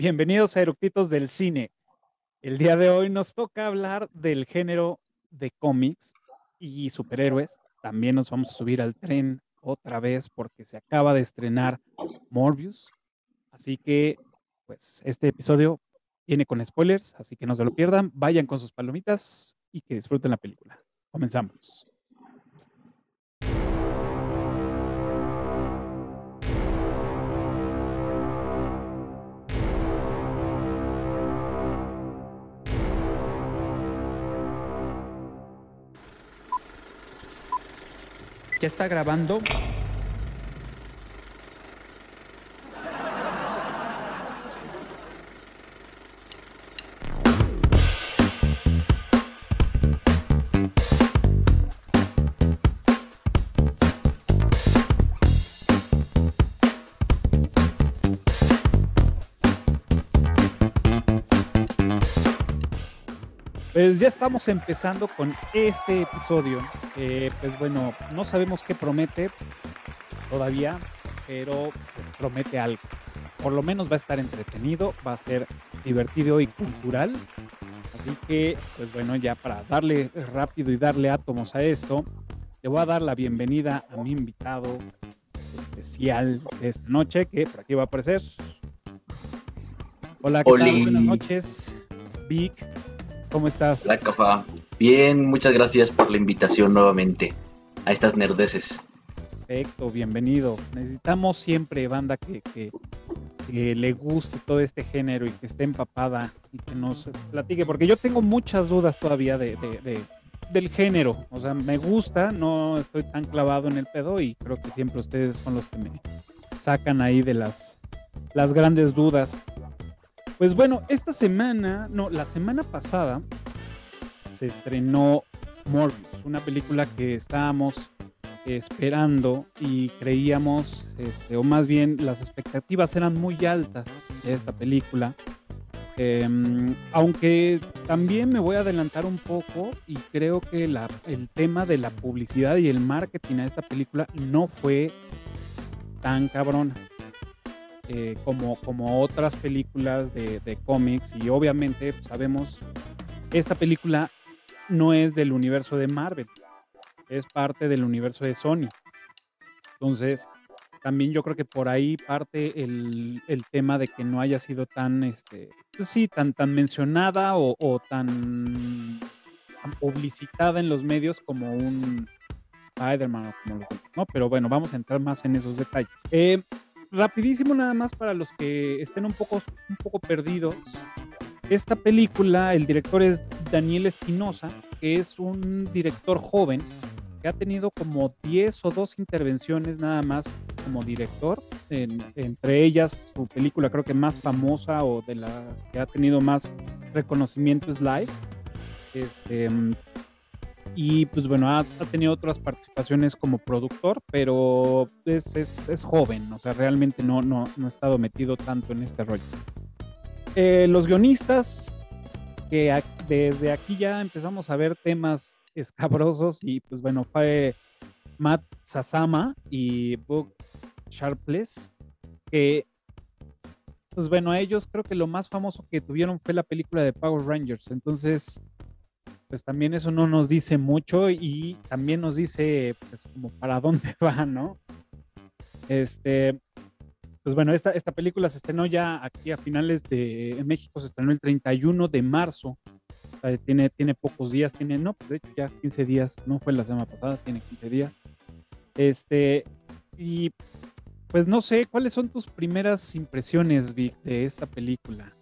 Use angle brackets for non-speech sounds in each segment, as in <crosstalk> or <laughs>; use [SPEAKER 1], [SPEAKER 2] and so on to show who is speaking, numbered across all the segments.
[SPEAKER 1] Bienvenidos a Eructitos del Cine. El día de hoy nos toca hablar del género de cómics y superhéroes. También nos vamos a subir al tren otra vez porque se acaba de estrenar Morbius. Así que, pues, este episodio viene con spoilers, así que no se lo pierdan. Vayan con sus palomitas y que disfruten la película. Comenzamos. ¿Ya está grabando? Pues ya estamos empezando con este episodio. pues bueno, no sabemos qué promete todavía, pero pues promete algo. Por lo menos va a estar entretenido, va a ser divertido y cultural. Así que, pues bueno, ya para darle rápido y darle átomos a esto, le voy a dar la bienvenida a mi invitado especial de esta noche, que por aquí va a aparecer. Hola, ¿qué tal? Buenas noches, Vic. ¿Cómo estás?
[SPEAKER 2] Hola, Cafa. Bien, muchas gracias por la invitación nuevamente a estas nerdeces.
[SPEAKER 1] Perfecto, bienvenido. Necesitamos siempre banda que, que, le guste todo este género y que esté empapada y que nos platique, porque yo tengo muchas dudas todavía de, de, del género. O sea, me gusta, no estoy tan clavado en el pedo y creo que siempre ustedes son los que me sacan ahí de las, las grandes dudas. Pues bueno, esta semana, no, la semana pasada se estrenó Morbius, una película que estábamos esperando y creíamos, este, o más bien las expectativas eran muy altas de esta película. Em, aunque también me voy a adelantar un poco y creo que el tema de la publicidad y el marketing a esta película no fue tan cabrona. Eh, como, como otras películas de, cómics y obviamente pues, sabemos, esta película no es del universo de Marvel, es parte del universo de Sony. Entonces, también yo creo que por ahí parte el, tema de que no haya sido tan, este, pues sí, tan, tan mencionada o, tan, publicitada en los medios como un Spider-Man o como los ¿no? Pero bueno, vamos a entrar más en esos detalles. Eh, rapidísimo nada más para los que estén un poco, un poco perdidos. Esta película, el director es Daniel Espinosa, que es un director joven que ha tenido como 10 o 2 intervenciones nada más como director. entre ellas, su película creo que más famosa o de las que ha tenido más reconocimiento es Live. Este, y pues bueno, ha, tenido otras participaciones como productor, pero es, es, joven, o sea, realmente no, no, no, ha estado metido tanto en este rollo. Eh, los guionistas, que desde aquí ya empezamos a ver temas escabrosos y pues bueno, fue Matt Sasama y Book Sharpless, que pues bueno, a ellos creo que lo más famoso que tuvieron fue la película de Power Rangers, entonces pues también eso no nos dice mucho y también nos dice, pues, como para <laughs> dónde va, ¿no? Este, pues bueno, esta, esta película se estrenó ya aquí a finales de, en México se estrenó el 31 de marzo, tiene, tiene pocos días, tiene, no, pues de hecho ya 15 días, no fue la semana pasada, tiene 15 días. Este, y pues no sé, ¿cuáles son tus primeras impresiones, Vic, de esta película?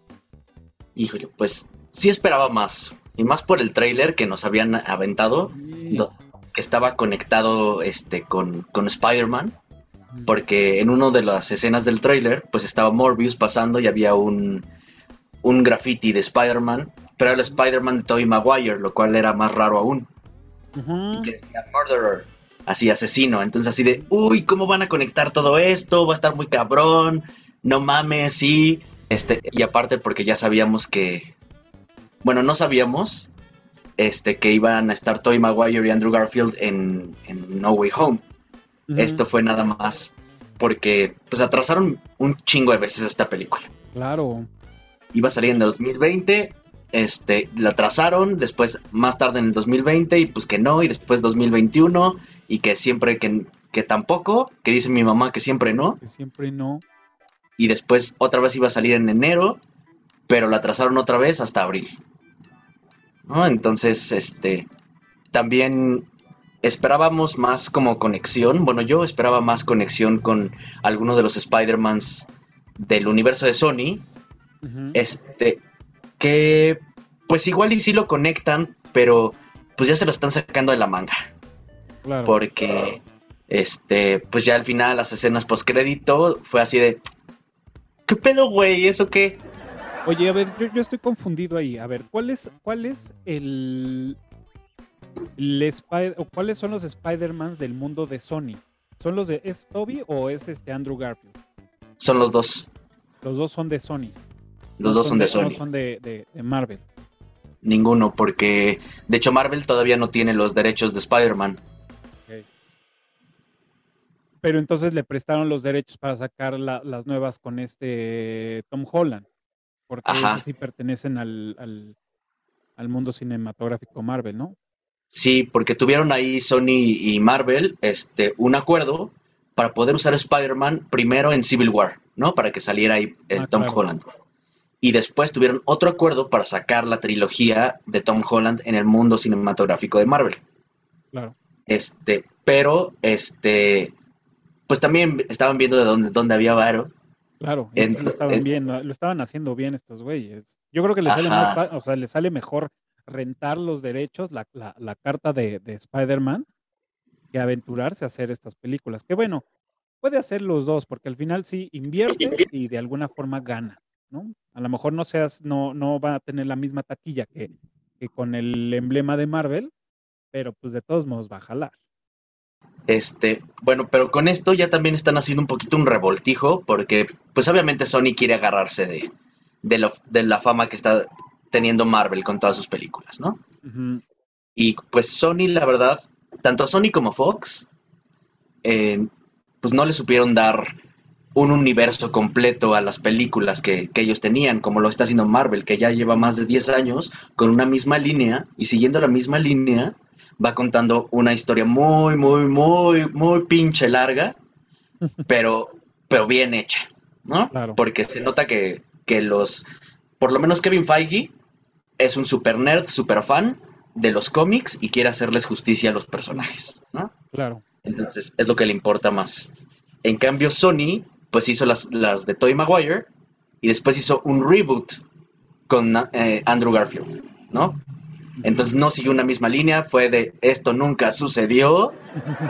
[SPEAKER 2] Híjole, pues sí esperaba más. Y más por el trailer que nos habían aventado, que estaba conectado este, con, con Spider-Man. Porque en una de las escenas del trailer, pues estaba Morbius pasando y había un, un graffiti de Spider-Man, pero era el Spider-Man de Tobey Maguire, lo cual era más raro aún. Y que decía Murderer, así asesino. Entonces así de, uy, ¿cómo van a conectar todo esto? Va a estar muy cabrón. No mames, sí. Este, y aparte porque ya sabíamos que bueno, no sabíamos este, que iban a estar Toy Maguire y Andrew Garfield en, No Way Home. Esto fue nada más porque pues atrasaron un chingo de veces esta película.
[SPEAKER 1] Claro.
[SPEAKER 2] iba a salir en 2020, este, la trazaron, después más tarde en el 2020 y pues que no, y después 2021 y que siempre que, que tampoco, que dice mi mamá que siempre no.
[SPEAKER 1] Que siempre no.
[SPEAKER 2] Y después otra vez iba a salir en enero, pero la trazaron otra vez hasta abril. Entonces, este, también esperábamos más como conexión, bueno, yo esperaba más conexión con alguno de los Spider-Mans del universo de Sony, este, que pues igual y sí lo conectan, pero pues ya se lo están sacando de la manga. Porque, este, pues ya al final las escenas post crédito fue así de, ¿qué pedo, güey? ¿Eso qué?
[SPEAKER 1] Oye, a ver, yo, yo, estoy confundido ahí. A ver, ¿cuál es, cuál es el, o cuáles son los Spider-Mans del mundo de Sony? ¿Son los de es Toby o es este Andrew Garfield?
[SPEAKER 2] Son los dos.
[SPEAKER 1] Los dos son de Sony.
[SPEAKER 2] Los dos son de, Sony. No
[SPEAKER 1] son de, Marvel.
[SPEAKER 2] Ninguno, porque de hecho Marvel todavía no tiene los derechos de Spider-Man.
[SPEAKER 1] Pero entonces le prestaron los derechos para sacar las nuevas con este Tom Holland porque esos sí pertenecen al, mundo cinematográfico Marvel, ¿no?
[SPEAKER 2] Sí, porque tuvieron ahí Sony y Marvel este, un acuerdo para poder usar Spider-Man primero en Civil War, ¿no? Para que saliera ahí eh, ah, Tom Holland. Y después tuvieron otro acuerdo para sacar la trilogía de Tom Holland en el mundo cinematográfico de Marvel.
[SPEAKER 1] Claro.
[SPEAKER 2] Este, pero este, pues también estaban viendo de dónde, dónde había varo
[SPEAKER 1] Claro, lo estaban bien, lo estaban haciendo bien estos güeyes. Yo creo que les sale más, o sea, les sale mejor rentar los derechos, la, carta de, Spider-Man, que aventurarse a hacer estas películas. Que bueno, puede hacer los dos, porque al final sí invierte <laughs> y de alguna forma gana, ¿no? A lo mejor no seas, no, no va a tener la misma taquilla que, que con el emblema de Marvel, pero pues de todos modos va a jalar.
[SPEAKER 2] Este, bueno, pero con esto ya también están haciendo un poquito un revoltijo, porque pues obviamente Sony quiere agarrarse de, de, la fama que está teniendo Marvel con todas sus películas, ¿no? Y pues Sony, la verdad, tanto Sony como Fox, eh, pues no le supieron dar un universo completo a las películas que, que, ellos tenían, como lo está haciendo Marvel, que ya lleva más de 10 años con una misma línea y siguiendo la misma línea va contando una historia muy, muy, muy, muy pinche larga, <laughs> pero, pero bien hecha, ¿no? Porque se nota que, que los, por lo menos Kevin Feige es un super nerd, super fan de los cómics y quiere hacerles justicia a los personajes, ¿no?
[SPEAKER 1] Claro.
[SPEAKER 2] Entonces, es lo que le importa más. En cambio, Sony, pues hizo las, las de Toy Maguire y después hizo un reboot con eh, Andrew Garfield, ¿no? Entonces no siguió una misma línea, fue de esto nunca sucedió,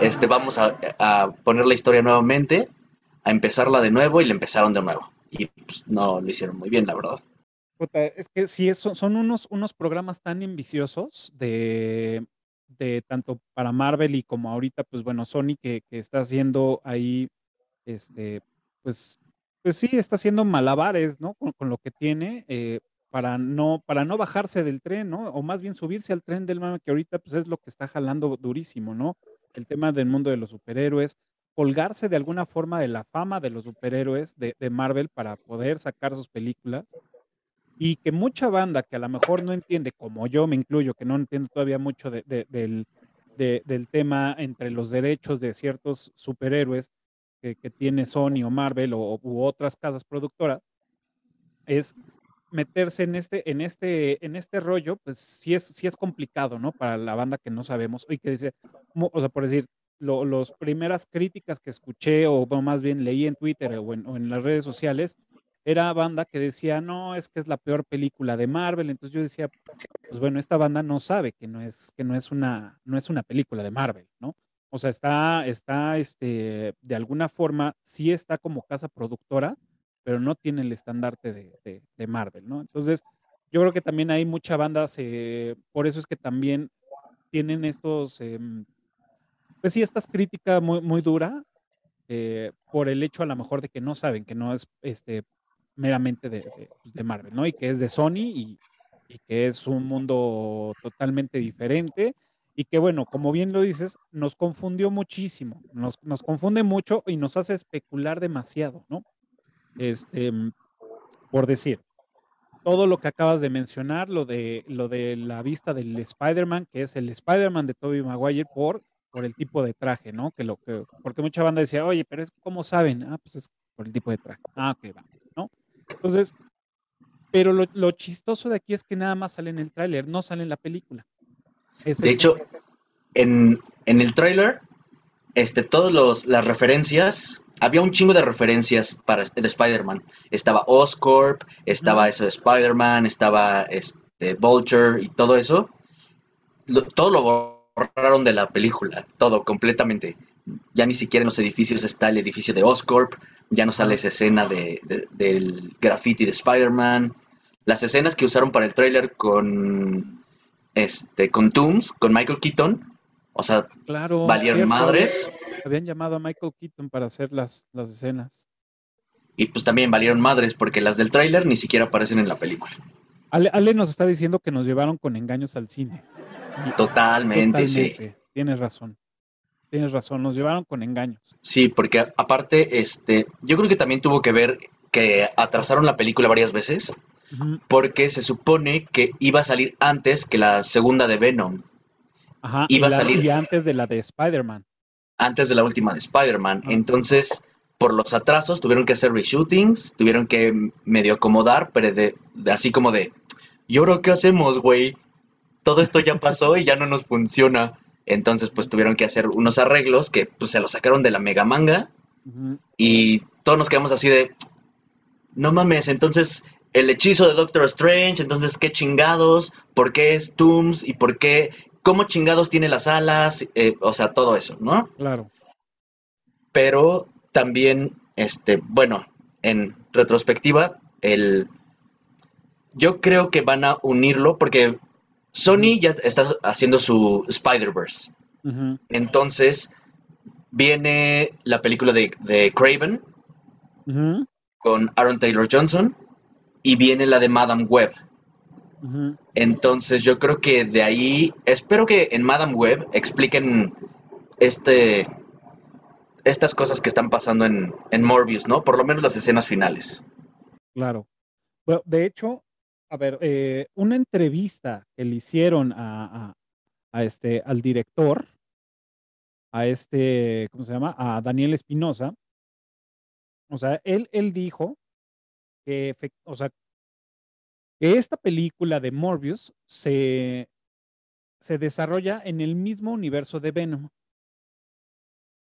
[SPEAKER 2] este, vamos a, poner la historia nuevamente, a empezarla de nuevo y le empezaron de nuevo. Y pues, no lo hicieron muy bien, la verdad.
[SPEAKER 1] es que sí, son unos, unos programas tan ambiciosos de, de tanto para Marvel y como ahorita, pues bueno, Sony que, que está haciendo ahí, este, pues, pues sí, está haciendo malabares, ¿no? Con, con lo que tiene. Eh, para no, para no bajarse del tren, ¿no? O más bien subirse al tren del mame que ahorita pues es lo que está jalando durísimo, ¿no? El tema del mundo de los superhéroes, colgarse de alguna forma de la fama de los superhéroes de, Marvel para poder sacar sus películas y que mucha banda que a lo mejor no entiende, como yo me incluyo, que no entiendo todavía mucho del, del, tema entre los derechos de ciertos superhéroes que, tiene Sony o Marvel o, u otras casas productoras, es meterse en este, en este, en este rollo, pues sí es, sí es complicado, ¿no? Para la banda que no sabemos. Y que dice, o sea, por decir, las primeras críticas que escuché, o más bien leí en Twitter o en, las redes sociales, era banda que decía, no, es que es la peor película de Marvel. Entonces yo decía, pues bueno, esta banda no sabe que no es, que no es una, no es una película de Marvel, ¿no? O sea, está, está, este, de alguna forma, sí está como casa productora, pero no tiene el estandarte de, Marvel, ¿no? Entonces, yo creo que también hay mucha banda, por eso es que también tienen estos, em, pues sí, estas críticas muy, muy dura eh, por el hecho a lo mejor de que no saben que no es este, meramente de, pues, Marvel, ¿no? Y que es de Sony y, que es un mundo totalmente diferente y que bueno, como bien lo dices, nos confundió muchísimo, nos, nos confunde mucho y nos hace especular demasiado, ¿no? Este, por decir, todo lo que acabas de mencionar, lo de, lo de la vista del Spider-Man, que es el Spider-Man de Tobey Maguire por, por el tipo de traje, ¿no? Que lo que, porque mucha banda decía, oye, pero es como saben, ah, pues es por el tipo de traje. Ah, ok, va, ¿no? Entonces, pero lo, chistoso de aquí es que nada más sale en el tráiler, no sale en la película.
[SPEAKER 2] de hecho, en, en el tráiler, este, todas las referencias había un chingo de referencias para de Spider-Man. Estaba Oscorp, estaba eso de Spider-Man, estaba este, Vulture y todo eso. todo lo borraron de la película, todo completamente. Ya ni siquiera en los edificios está el edificio de Oscorp, ya no sale esa escena de, del graffiti de Spider-Man. Las escenas que usaron para el tráiler con este con Tooms, con Michael Keaton, o sea,
[SPEAKER 1] claro,
[SPEAKER 2] valieron madres
[SPEAKER 1] habían llamado a Michael Keaton para hacer las, las escenas.
[SPEAKER 2] Y pues también valieron madres, porque las del tráiler ni siquiera aparecen en la película.
[SPEAKER 1] Ale, nos está diciendo que nos llevaron con engaños al cine.
[SPEAKER 2] Totalmente, sí.
[SPEAKER 1] Tienes razón. Tienes razón, nos llevaron con engaños.
[SPEAKER 2] Sí, porque aparte, este, yo creo que también tuvo que ver que atrasaron la película varias veces, porque se supone que iba a salir antes que la segunda de Venom.
[SPEAKER 1] Ajá, iba a salir. Y antes de la de Spider-Man
[SPEAKER 2] antes de la última de Spider-Man. Entonces, por los atrasos, tuvieron que hacer reshootings, tuvieron que medio acomodar, pero de, así como de, ¿y ahora qué hacemos, güey? Todo esto ya pasó y ya no nos funciona. Entonces, pues tuvieron que hacer unos arreglos que pues, se los sacaron de la mega manga. Y todos nos quedamos así de, no mames, entonces el hechizo de Doctor Strange, entonces qué chingados, por qué es Tooms y por qué cómo chingados tiene las alas, eh, o sea, todo eso, ¿no?
[SPEAKER 1] Claro.
[SPEAKER 2] Pero también, este, bueno, en retrospectiva, el, yo creo que van a unirlo porque Sony ya está haciendo su Spider-Verse. Entonces, viene la película de, de Craven con Aaron Taylor Johnson y viene la de Madame Web. Entonces yo creo que de ahí, espero que en Madame Web expliquen este, estas cosas que están pasando en, Morbius, ¿no? Por lo menos las escenas finales.
[SPEAKER 1] Claro. Bueno, de hecho, a ver, eh, una entrevista que le hicieron a, este, al director, a este, ¿cómo se llama? A Daniel Espinosa. O sea, él, él dijo que, o sea, esta película de Morbius se, se desarrolla en el mismo universo de Venom.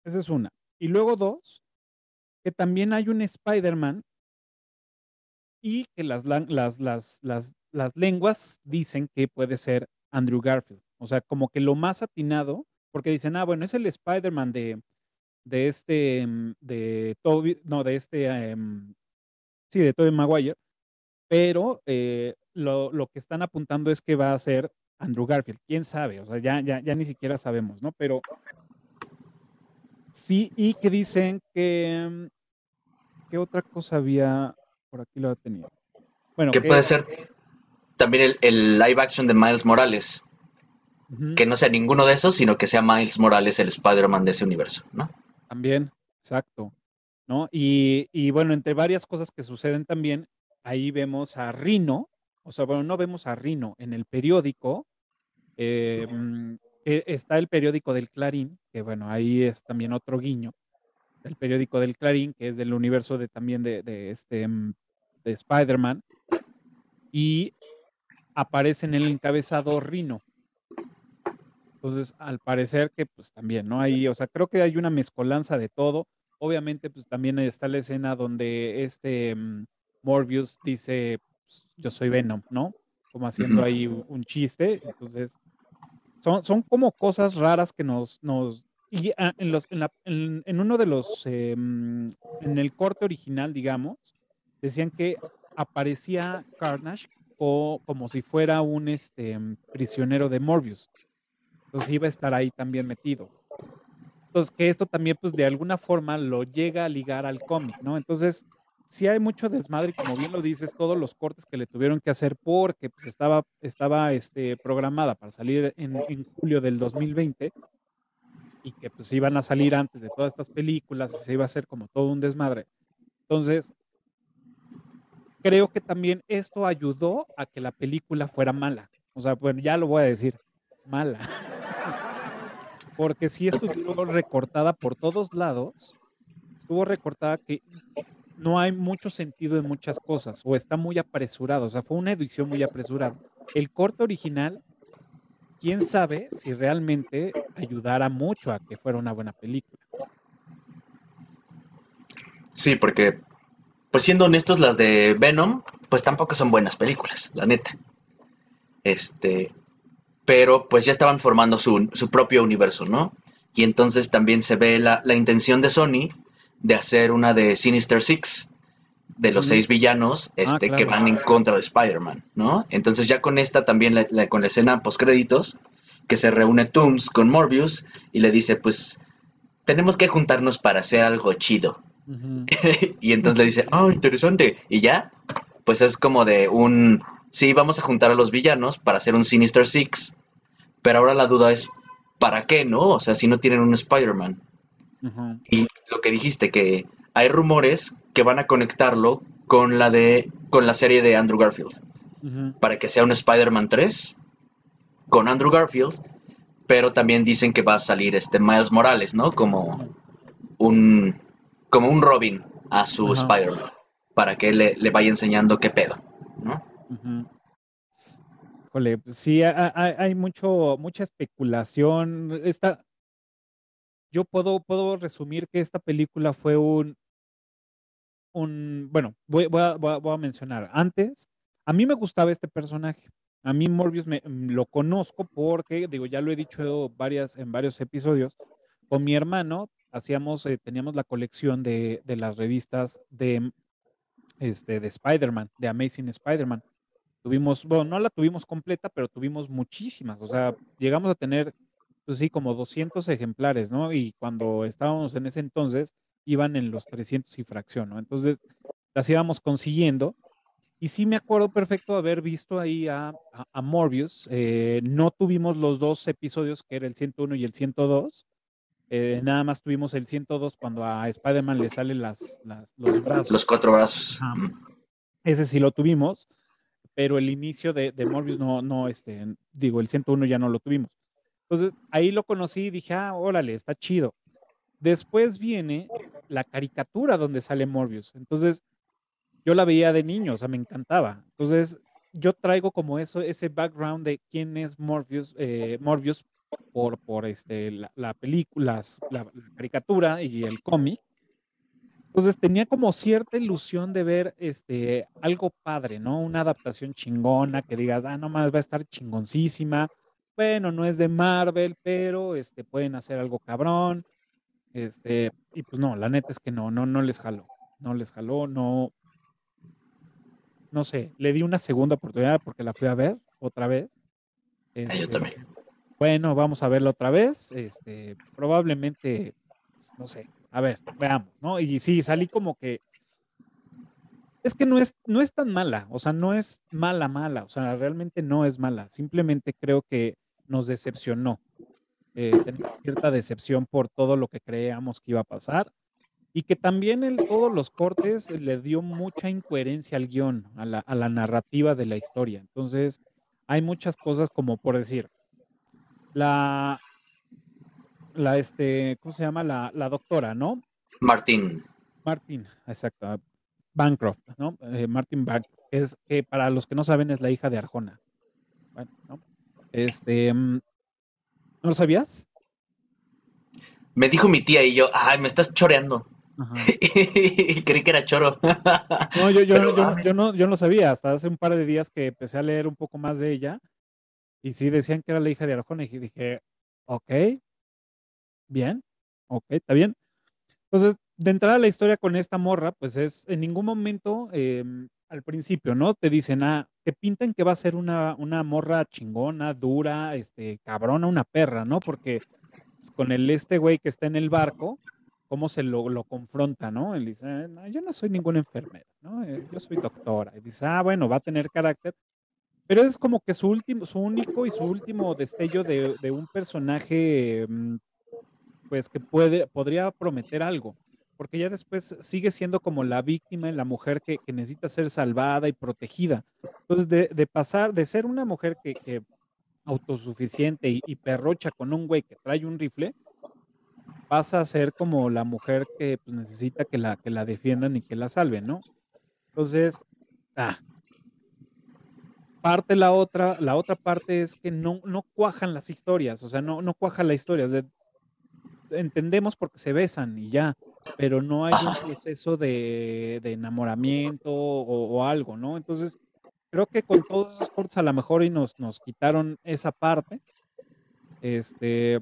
[SPEAKER 1] Esa es una. Y luego dos, que también hay un Spider-Man y que las, las, las, las, las lenguas dicen que puede ser Andrew Garfield. O sea, como que lo más atinado, porque dicen, ah, bueno, es el Spider-Man de, de este, mm, de Toby, no, de este, em, sí, de Tobey Maguire, pero eh, lo, que están apuntando es que va a ser Andrew Garfield. ¿Quién sabe? O sea, ya, ya, ya ni siquiera sabemos, ¿no? Pero sí, y que dicen que... ¿Qué otra cosa había? Por aquí lo tenido.
[SPEAKER 2] Bueno, que puede ser también el, live action de Miles Morales. Que no sea ninguno de esos, sino que sea Miles Morales el Spider-Man de ese universo, ¿no?
[SPEAKER 1] También, exacto. ¿No? Y, y bueno, entre varias cosas que suceden también, ahí vemos a Rino, o sea, bueno, no vemos a Rino en el periódico. Em, e, está el periódico del Clarín, que bueno, ahí es también otro guiño. El periódico del Clarín, que es del universo de también de, este mm, de Spider-Man. Y aparece en el encabezado Rino. Entonces, al parecer que pues también, ¿no? Ahí, o sea, creo que hay una mezcolanza de todo. Obviamente, pues también está la escena donde este mm, Morbius dice, pues, yo soy Venom, ¿no? Como haciendo ahí un, chiste. Entonces, son, son como cosas raras que nos... nos y ah, en, los, en, la, en, uno de los, em, en el corte original, digamos, decían que aparecía Carnage o, como si fuera un este, prisionero de Morbius. Entonces iba a estar ahí también metido. Entonces, que esto también, pues de alguna forma lo llega a ligar al cómic, ¿no? Entonces, sí hay mucho desmadre, como bien lo dices, todos los cortes que le tuvieron que hacer porque pues, estaba, estaba este, programada para salir en, julio del 2020 y que pues iban a salir antes de todas estas películas, se iba a hacer como todo un desmadre. Entonces, creo que también esto ayudó a que la película fuera mala. O sea, bueno, ya lo voy a decir, mala. <laughs> Porque si estuvo recortada por todos lados, estuvo recortada que no hay mucho sentido en muchas cosas o está muy apresurado, o sea, fue una edición muy apresurada. El corte original, quién sabe si realmente ayudara mucho a que fuera una buena película.
[SPEAKER 2] Sí, porque, pues siendo honestos, las de Venom, pues tampoco son buenas películas, la neta. Este, pero pues ya estaban formando su, propio universo, ¿no? Y entonces también se ve la, la intención de Sony de hacer una de Sinister Six, de los seis villanos ah, este, que van en contra de Spider-Man, ¿no? Entonces ya con esta también, con la escena post-créditos, que se reúne Tooms con Morbius y le dice, pues, tenemos que juntarnos para hacer algo chido. <laughs> y entonces le dice, oh, interesante. Y ya, pues es como de un, sí, vamos a juntar a los villanos para hacer un Sinister Six, pero ahora la duda es, ¿para qué, no? O sea, si no tienen un Spider-Man. Y lo que dijiste, que hay rumores que van a conectarlo con la de con la serie de Andrew Garfield. Para que sea un Spider-Man 3 con Andrew Garfield, pero también dicen que va a salir este Miles Morales, ¿no? Como un como un Robin a su Spider-Man para que le, le, vaya enseñando qué pedo, ¿no?
[SPEAKER 1] sí, hay, mucho, mucha especulación. Esta, yo puedo, puedo resumir que esta película fue un, un bueno, voy, voy, a, mencionar. Antes, a mí me gustaba este personaje. A mí Morbius me, mm, lo conozco porque, digo, ya lo he dicho varias, en varios episodios, con mi hermano hacíamos, eh, teníamos la colección de, de, las revistas de, este, de Spider-Man, de Amazing Spider-Man. Tuvimos, bueno, no la tuvimos completa, pero tuvimos muchísimas. O sea, llegamos a tener pues sí, como 200 ejemplares, ¿no? Y cuando estábamos en ese entonces, iban en los 300 y fracción, ¿no? Entonces, las íbamos consiguiendo. Y sí me acuerdo perfecto haber visto ahí a, a, Morbius. Eh, no tuvimos los dos episodios, que era el 101 y el 102. Eh, nada más tuvimos el 102 cuando a Spider-Man le salen las, los brazos.
[SPEAKER 2] Los cuatro brazos.
[SPEAKER 1] Ese sí lo tuvimos, pero el inicio de, de Morbius no, no, este, digo, el 101 ya no lo tuvimos. Entonces ahí lo conocí y dije, ah, órale, está chido. Después viene la caricatura donde sale Morbius. Entonces yo la veía de niño, o sea, me encantaba. Entonces yo traigo como eso, ese background de quién es Morbius, eh, Morbius por, por este, la, película, la, caricatura y el cómic. Entonces tenía como cierta ilusión de ver este, algo padre, ¿no? Una adaptación chingona que digas, ah, no más va a estar chingoncísima bueno, no es de Marvel, pero este, pueden hacer algo cabrón. Este, y pues no, la neta es que no, no, no les jaló. No les jaló, no. No sé, le di una segunda oportunidad porque la fui a ver otra vez.
[SPEAKER 2] yo este, también.
[SPEAKER 1] Bueno, vamos a verla otra vez. Este, probablemente, no sé, a ver, veamos, ¿no? Y sí, salí como que. Es que no es, no es tan mala, o sea, no es mala, mala, o sea, realmente no es mala. Simplemente creo que nos decepcionó. Eh, cierta decepción por todo lo que creíamos que iba a pasar y que también el, todos los cortes le dio mucha incoherencia al guion, a la, a la, narrativa de la historia. Entonces, hay muchas cosas como por decir, la, la este, ¿cómo se llama? La, la doctora, ¿no?
[SPEAKER 2] Martín.
[SPEAKER 1] Martín, exacto. Bancroft, ¿no? Eh, Martin Bancroft, es que para los que no saben es la hija de Arjona. Bueno, ¿no? Este, mm, ¿no lo sabías?
[SPEAKER 2] Me dijo mi tía y yo, ay, me estás choreando. <laughs> Creí que era choro.
[SPEAKER 1] no, yo, yo, yo, no, yo no sabía, hasta hace un par de días que empecé a leer un poco más de ella. Y sí decían que era la hija de Arjona. Y dije, ok, bien, ok, está bien. Entonces, de entrada a la historia con esta morra, pues es en ningún momento em, al principio, ¿no? Te dicen, ah, te pintan que va a ser una, una morra chingona, dura, este, cabrona, una perra, ¿no? Porque pues, con el este güey que está en el barco, cómo se lo, lo confronta, ¿no? Él dice, ah, yo no soy ninguna enfermera, ¿no? Eh, yo soy doctora. Y dice, ah, bueno, va a tener carácter. Pero es como que su último, su único y su último destello de, de un personaje, mm, pues que puede, podría prometer algo porque ya después sigue siendo como la víctima, la mujer que, necesita ser salvada y protegida. Entonces, de, pasar, de ser una mujer que, autosuficiente y, perrocha con un güey que trae un rifle, pasa a ser como la mujer que pues, necesita que la, que la defiendan y que la salven, ¿no? Entonces, ah, parte la otra, la otra parte es que no, no cuajan las historias, o sea, no, no cuaja la historia. entendemos porque se besan y ya, pero no hay un proceso de, enamoramiento o, algo, ¿no? Entonces, creo que con todos esos cortes a lo mejor y nos, nos quitaron esa parte. Este,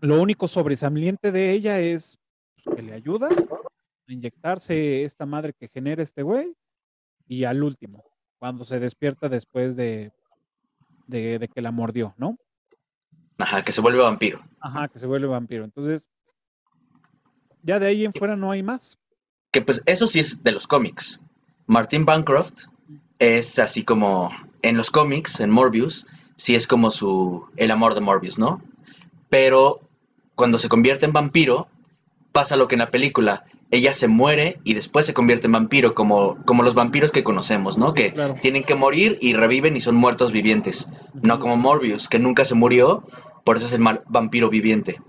[SPEAKER 1] lo único sobresaliente de ella es pues, que le ayuda a inyectarse esta madre que genera este güey y al último, cuando se despierta después de, de, que la mordió, ¿no?
[SPEAKER 2] Ajá, que se vuelve vampiro.
[SPEAKER 1] Ajá, que se vuelve vampiro. Entonces, ya de ahí en fuera no hay más.
[SPEAKER 2] Que pues eso sí es de los cómics. Martin Bancroft es así como en los cómics, en Morbius, sí es como su el amor de Morbius, ¿no? Pero cuando se convierte en vampiro, pasa lo que en la película ella se muere y después se convierte en vampiro, como, como los vampiros que conocemos, ¿no? Que tienen que morir y reviven y son muertos vivientes. No como Morbius, que nunca se murió, por eso es el mal vampiro viviente.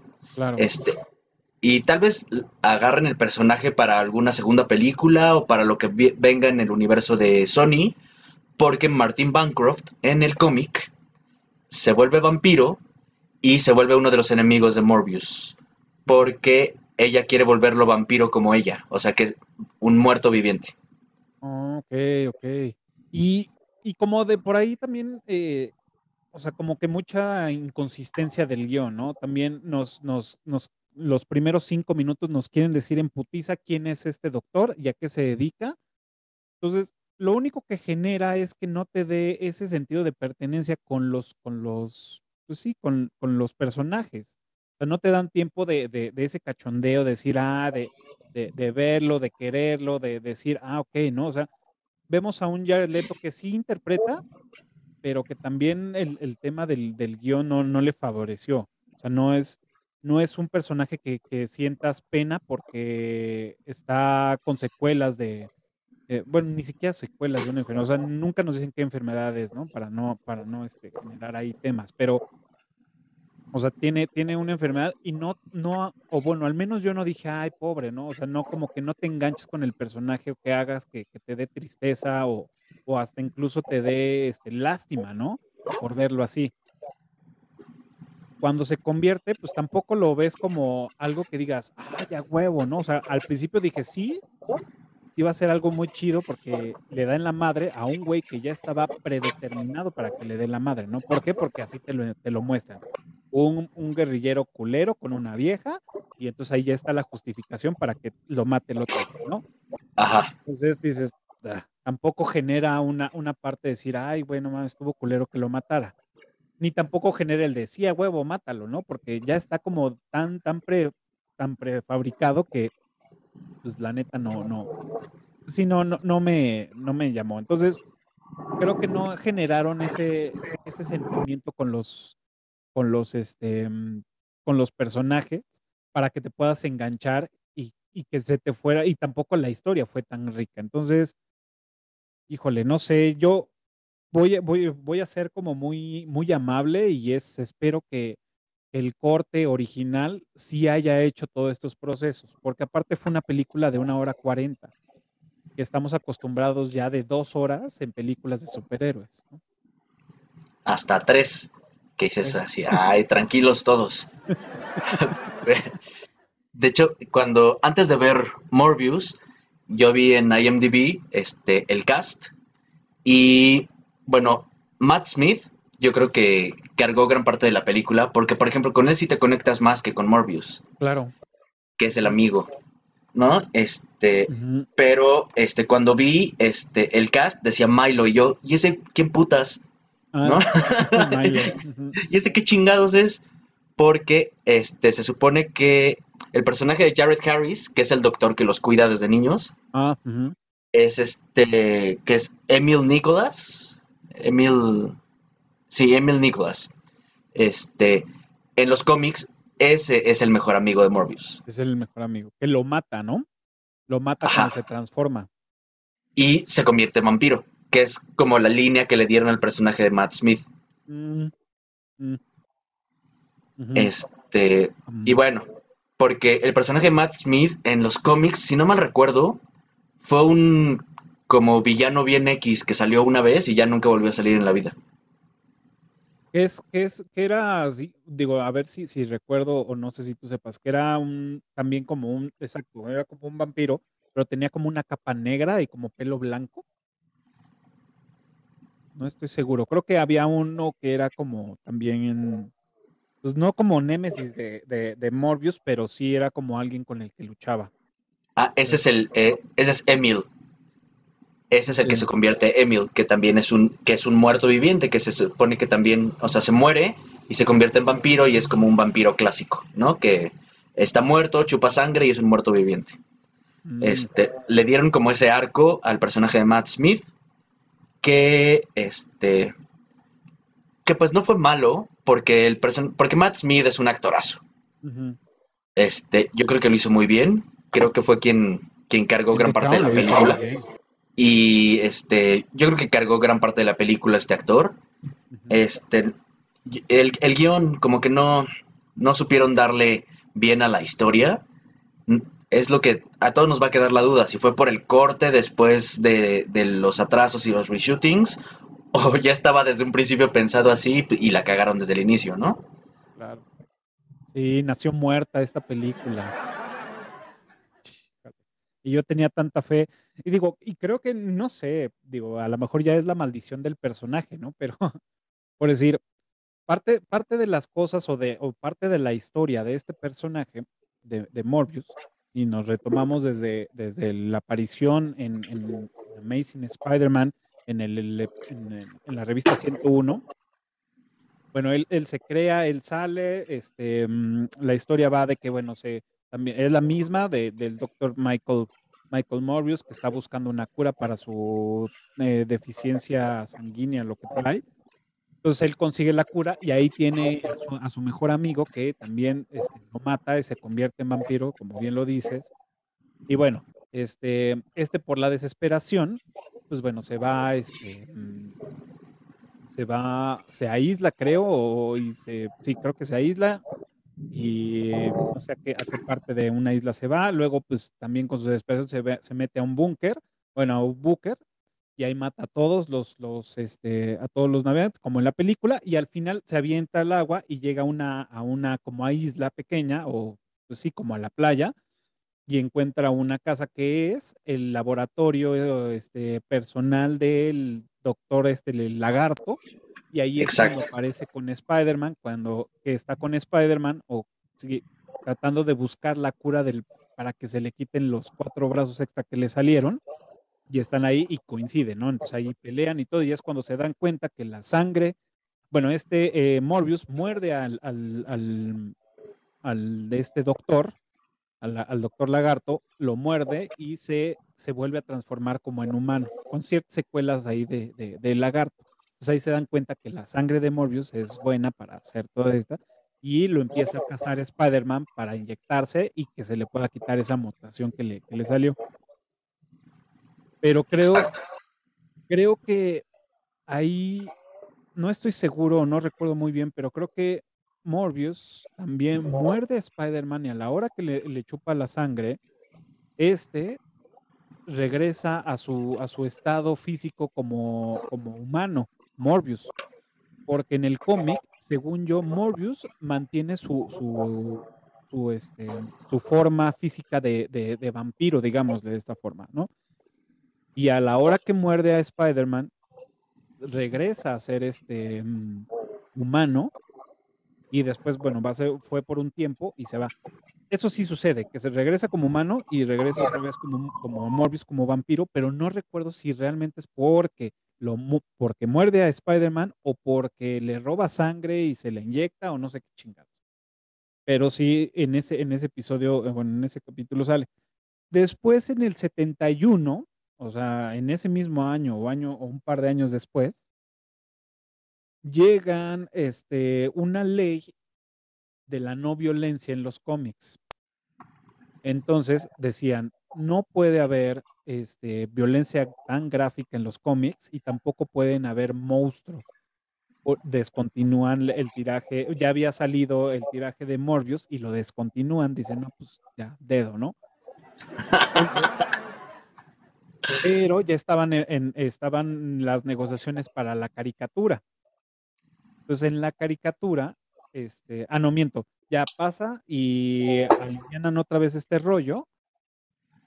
[SPEAKER 2] Este, y tal vez agarren el personaje para alguna segunda película o para lo que venga en el universo de Sony, porque Martin Bancroft en el cómic se vuelve vampiro y se vuelve uno de los enemigos de Morbius. Porque ella quiere volverlo vampiro como ella, o sea que un muerto viviente.
[SPEAKER 1] Ok, ok. Y, como de por ahí también, eh, o sea, como que mucha inconsistencia del guion, ¿no? También nos, nos, los primeros cinco minutos nos quieren decir en putiza quién es este doctor y a qué se dedica. Entonces, lo único que genera es que no te dé ese sentido de pertenencia con los, con los, pues sí, con, con los personajes. O sea, no te dan tiempo de, de, ese cachondeo, de decir, ah, de, de, verlo, de quererlo, de decir, ah, ok, ¿no? O sea, vemos a un Jared Leto que sí interpreta, pero que también el, el tema del, del guion no, no, le favoreció. O sea, no es, no es un personaje que, que sientas pena porque está con secuelas de, bueno, ni siquiera secuelas de una enfermedad, o sea, nunca nos dicen qué enfermedades, ¿no? Para no, para no este, generar ahí temas, pero o sea, tiene, tiene una enfermedad y no, no, o bueno, al menos yo no dije, ay, pobre, ¿no? O sea, no como que no te enganches con el personaje o que hagas que, te dé tristeza o, o, hasta incluso te dé este, lástima, ¿no? Por verlo así. Cuando se convierte, pues tampoco lo ves como algo que digas, ay, ya huevo, ¿no? O sea, al principio dije, sí, iba a ser algo muy chido porque le da en la madre a un güey que ya estaba predeterminado para que le dé la madre, ¿no? ¿Por qué? Porque así te lo, te lo muestran un, guerrillero culero con una vieja y entonces ahí ya está la justificación para que lo mate el otro, ¿no?
[SPEAKER 2] Ajá.
[SPEAKER 1] Entonces dices, ah, tampoco genera una, una parte de decir, ay, bueno, mames, estuvo culero que lo matara. Ni tampoco genera el de, sí, a huevo, mátalo, ¿no? Porque ya está como tan, tan, pre, tan prefabricado que, pues la neta no, no, sí, no, no, no me, no me llamó. Entonces, creo que no generaron ese, ese sentimiento con los, con los, este, mm, con los personajes para que te puedas enganchar y, que se te fuera, y tampoco la historia fue tan rica. Entonces, híjole, no sé, yo voy, voy, voy a ser como muy, muy amable y es, espero que el corte original sí haya hecho todos estos procesos, porque aparte fue una película de una hora cuarenta, que estamos acostumbrados ya de dos horas en películas de superhéroes.
[SPEAKER 2] Hasta tres que dices así, ay, tranquilos todos. <laughs> de hecho, cuando antes de ver Morbius, yo vi en IMDb este, el cast y bueno, Matt Smith yo creo que cargó gran parte de la película porque, por ejemplo, con él sí te conectas más que con Morbius.
[SPEAKER 1] Claro.
[SPEAKER 2] Que es el amigo. ¿no? Este, pero este, cuando vi este, el cast, decía Milo y yo, ¿y ese quién putas? ¿no? <laughs> Ah, <laughs> y ese qué chingados es, porque este, se supone que el personaje de Jared Harris, que es el doctor que los cuida desde niños,
[SPEAKER 1] ah,
[SPEAKER 2] es este, que es Emil Nicholas, Emil, sí, Emil Nicholas, este, en los cómics ese es el mejor amigo de Morbius.
[SPEAKER 1] Es el mejor amigo. Que lo mata, ¿no? Lo mata cuando se transforma.
[SPEAKER 2] Y se convierte en vampiro, que es como la línea que le dieron al personaje de Matt Smith. Mm, mm. Este. Y bueno, porque el personaje de Matt Smith en los cómics, si no mal recuerdo, fue un como villano bien X que salió una vez y ya nunca volvió a salir en la vida.
[SPEAKER 1] ¿Qué es, es, qué era, digo, a ver si, si recuerdo o no sé si tú sepas, que era un, también como un, exacto, era como un vampiro, pero tenía como una capa negra y como pelo blanco. No estoy seguro. Creo que había uno que era como también, pues no como Némesis de, de, Morbius, pero sí era como alguien con el que luchaba.
[SPEAKER 2] Ah, ese es el, eh, ese es Emil. Ese es el que se convierte Emil, que también es un, que es un muerto viviente, que se supone que también, o sea, se muere y se convierte en vampiro y es como un vampiro clásico, ¿no? Que está muerto, chupa sangre y es un muerto viviente. Mm. Este, le dieron como ese arco al personaje de Matt Smith, que este, que pues no fue malo, porque el porque Matt Smith es un actorazo. Este, yo creo que lo hizo muy bien. Creo que fue quien, quien cargó gran parte de la película. Y este, yo creo que cargó gran parte de la película este actor. Este, el, el guion como que no, no supieron darle bien a la historia. Es lo que a todos nos va a quedar la duda, si fue por el corte después de, de los atrasos y los reshootings, <laughs> o ya estaba desde un principio pensado así y la cagaron desde el inicio, ¿no?
[SPEAKER 1] Claro. Sí, nació muerta esta película. Y yo tenía tanta fe. Y digo, y creo que, no sé, digo, a lo mejor ya es la maldición del personaje, ¿no? <laughs> Pero, por decir, parte, parte de las cosas o, de, o parte de la historia de este personaje, de, de Morbius, y nos retomamos desde, desde la aparición en, en Amazing Spider-Man, en, el, en, la revista 101. Bueno, él, él, se crea, él sale, este, mm, la historia va de que, bueno, se, también es la misma del doctor Michael Michael Morbius, que está buscando una cura para su eh, deficiencia sanguínea, lo que trae. Entonces él consigue la cura y ahí tiene a su, mejor amigo que también este, lo mata y se convierte en vampiro, como bien lo dices. Y bueno, este, este por la desesperación, pues bueno, se va, este, mm, se va, se aísla, creo, y se, sí, creo que se aísla, y no sé a qué, a qué, parte de una isla se va. Luego, pues también con sus desesperación se, se mete a un búnker, bueno, a un búnker, y ahí mata a todos los, los, este, a todos los navegantes, como en la película, y al final se avienta al agua y llega una, a una como a isla pequeña, o pues sí, como a la playa, y encuentra una casa que es el laboratorio este, personal del doctor este, el lagarto, y ahí es cuando aparece con Spider-Man, cuando está con Spider-Man o sigue tratando de buscar la cura del, para que se le quiten los cuatro brazos extra que le salieron. Y están ahí y coinciden, ¿no? Entonces ahí pelean y todo. Y es cuando se dan cuenta que la sangre, bueno, este eh, Morbius muerde al, al, al, de este doctor, al, doctor Lagarto, lo muerde y se, se vuelve a transformar como en humano, con ciertas secuelas ahí de, de, de lagarto. Entonces ahí se dan cuenta que la sangre de Morbius es buena para hacer toda esta y lo empieza a cazar Spider-Man para inyectarse y que se le pueda quitar esa mutación que le, que le salió. Pero creo, creo que ahí, no estoy seguro, no recuerdo muy bien, pero creo que Morbius también muerde a Spider-Man y a la hora que le, le, chupa la sangre, este regresa a su, a su estado físico como, como humano. Morbius, porque en el cómic, según yo, Morbius mantiene su, su, su, este, forma física de, de, vampiro, digamos, de esta forma, ¿no? Y a la hora que muerde a Spider-Man, regresa a ser este mm, humano y después, bueno, va a ser, fue por un tiempo y se va. Eso sí sucede, que se regresa como humano y regresa otra vez como, como Morbius, como vampiro, pero no recuerdo si realmente es porque lo, porque muerde a Spider-Man o porque le roba sangre y se le inyecta o no sé qué chingados. Pero sí, en ese, en ese episodio, eh, bueno, en ese capítulo sale. Después, en el 71, o sea, en ese mismo año o año o un par de años después, llegan este, una ley de la no violencia en los cómics. Entonces decían, no puede haber este, violencia tan gráfica en los cómics y tampoco pueden haber monstruos. descontinúan el tiraje, ya había salido el tiraje de Morbius y lo descontinúan, dicen, no, pues ya, dedo, ¿no? pero ya estaban, en, estaban las negociaciones para la caricatura. Entonces en la caricatura, este, ah, no miento, ya pasa y alivianan otra vez este rollo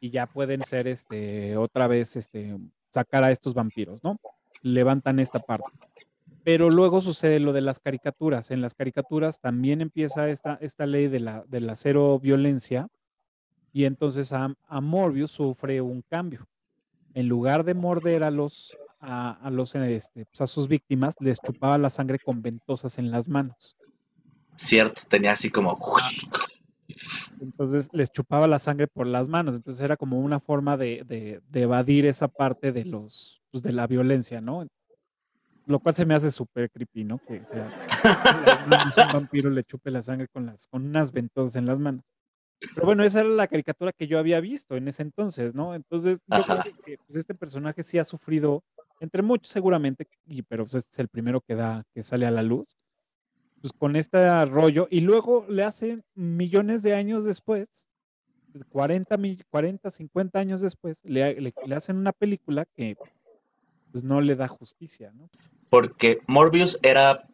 [SPEAKER 1] y ya pueden ser este otra vez este sacar a estos vampiros, ¿no? Levantan esta parte. Pero luego sucede lo de las caricaturas. En las caricaturas también empieza esta, esta ley de la, de la cero violencia y entonces a, Morbius sufre un cambio. En lugar de morder a los a, los este, pues, a sus víctimas, les chupaba la sangre con ventosas en las manos.
[SPEAKER 2] Cierto, tenía así como
[SPEAKER 1] entonces les chupaba la sangre por las manos. Entonces era como una forma de, evadir esa parte de los pues, de la violencia, ¿no? Lo cual se me hace súper creepy, ¿no? Que sea, <laughs> un vampiro le chupe la sangre con las, con unas ventosas en las manos. Pero bueno, esa era la caricatura que yo había visto en ese entonces, ¿no? Entonces, yo creo que pues, este personaje sí ha sufrido, entre muchos seguramente, y, pero pues, este es el primero que da, que sale a la luz pues con este rollo y luego le hacen millones de años después, 40, 40 50 años después, le, le, hacen una película que pues no le da justicia, ¿no?
[SPEAKER 2] Porque Morbius era,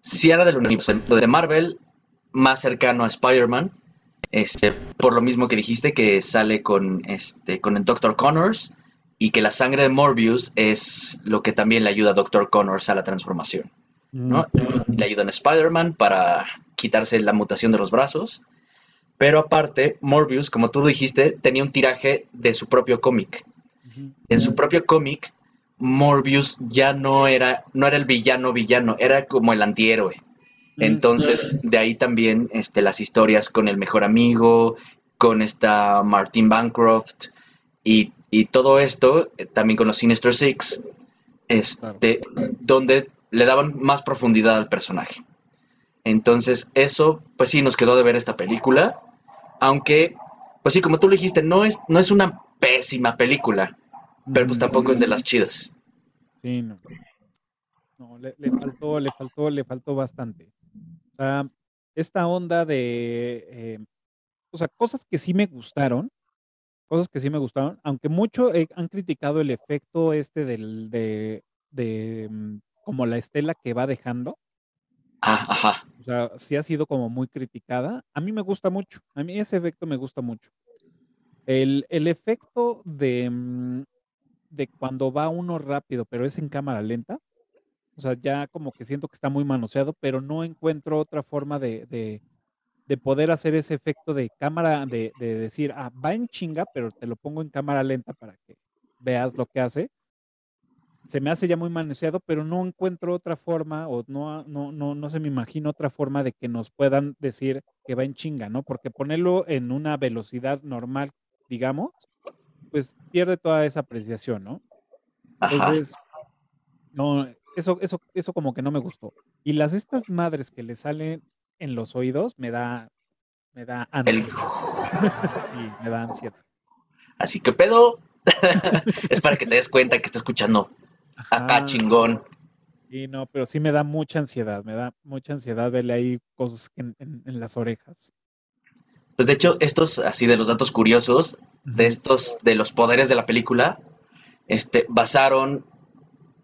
[SPEAKER 2] si era del universo de Marvel, más cercano a Spider-Man, este, por lo mismo que dijiste que sale con, este, con el Dr. Connors y que la sangre de Morbius es lo que también le ayuda a Dr. Connors a la transformación. ¿No? Mm. Le ayudan a Spider-Man para quitarse la mutación de los brazos. Pero aparte, Morbius, como tú dijiste, tenía un tiraje de su propio cómic. En su propio cómic, Morbius ya no era, no era el villano villano, era como el antihéroe. Mm. Entonces, de ahí también este, las historias con el mejor amigo, con esta Martin Bancroft y, todo esto, eh, también con los Sinister Six, este, donde le daban más profundidad al personaje. Entonces, eso, pues sí, nos quedó de ver esta película. Aunque, pues sí, como tú lo dijiste, no es, no es una pésima película, pero pues tampoco es de las chidas.
[SPEAKER 1] Sí, no. No, le, faltó, le faltó, le faltó bastante. O sea, esta onda de, eh, o sea, cosas que sí me gustaron, cosas que sí me gustaron, aunque mucho han criticado el efecto este del, de, de, mm, como la estela que va dejando.
[SPEAKER 2] Ah, ajá.
[SPEAKER 1] O sea, sí ha sido como muy criticada. A mí me gusta mucho. A mí ese efecto me gusta mucho. El, efecto de, mm, de cuando va uno rápido, pero es en cámara lenta. O sea, ya como que siento que está muy manoseado, pero no encuentro otra forma de, de, poder hacer ese efecto de cámara, de, de, decir, ah, va en chinga, pero te lo pongo en cámara lenta para que veas lo que hace se me hace ya muy manoseado, pero no encuentro otra forma o no, no, no, no se me imagina otra forma de que nos puedan decir que va en chinga, ¿no? Porque ponerlo en una velocidad normal, digamos, pues pierde toda esa apreciación, ¿no? Entonces, no, eso, eso, eso como que no me gustó. Y las estas madres que le salen en los oídos me da, me da ansiedad. <laughs> sí, me da ansiedad.
[SPEAKER 2] Así que pedo, <laughs> es para que te des cuenta que está escuchando acá chingón.
[SPEAKER 1] Y no, pero sí me da mucha ansiedad, me da mucha ansiedad verle ahí cosas en, las orejas.
[SPEAKER 2] Pues de hecho, estos, así de los datos curiosos, de estos, de los poderes de la película, este, basaron,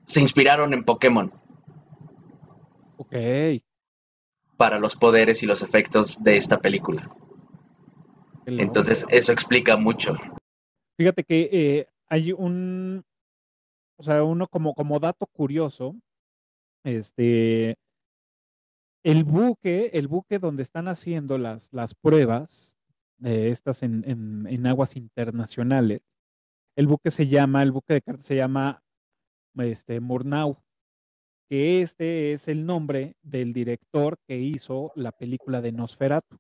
[SPEAKER 2] se inspiraron en Pokémon.
[SPEAKER 1] Ok.
[SPEAKER 2] Para los poderes y los efectos de esta película. Entonces, eso explica mucho.
[SPEAKER 1] Fíjate que eh, hay un, o sea, uno como, como dato curioso, este, el buque, el buque donde están haciendo las, las pruebas, de estas en, en, aguas internacionales, el buque se llama, el buque de se llama este, Murnau, que este es el nombre del director que hizo la película de Nosferatu.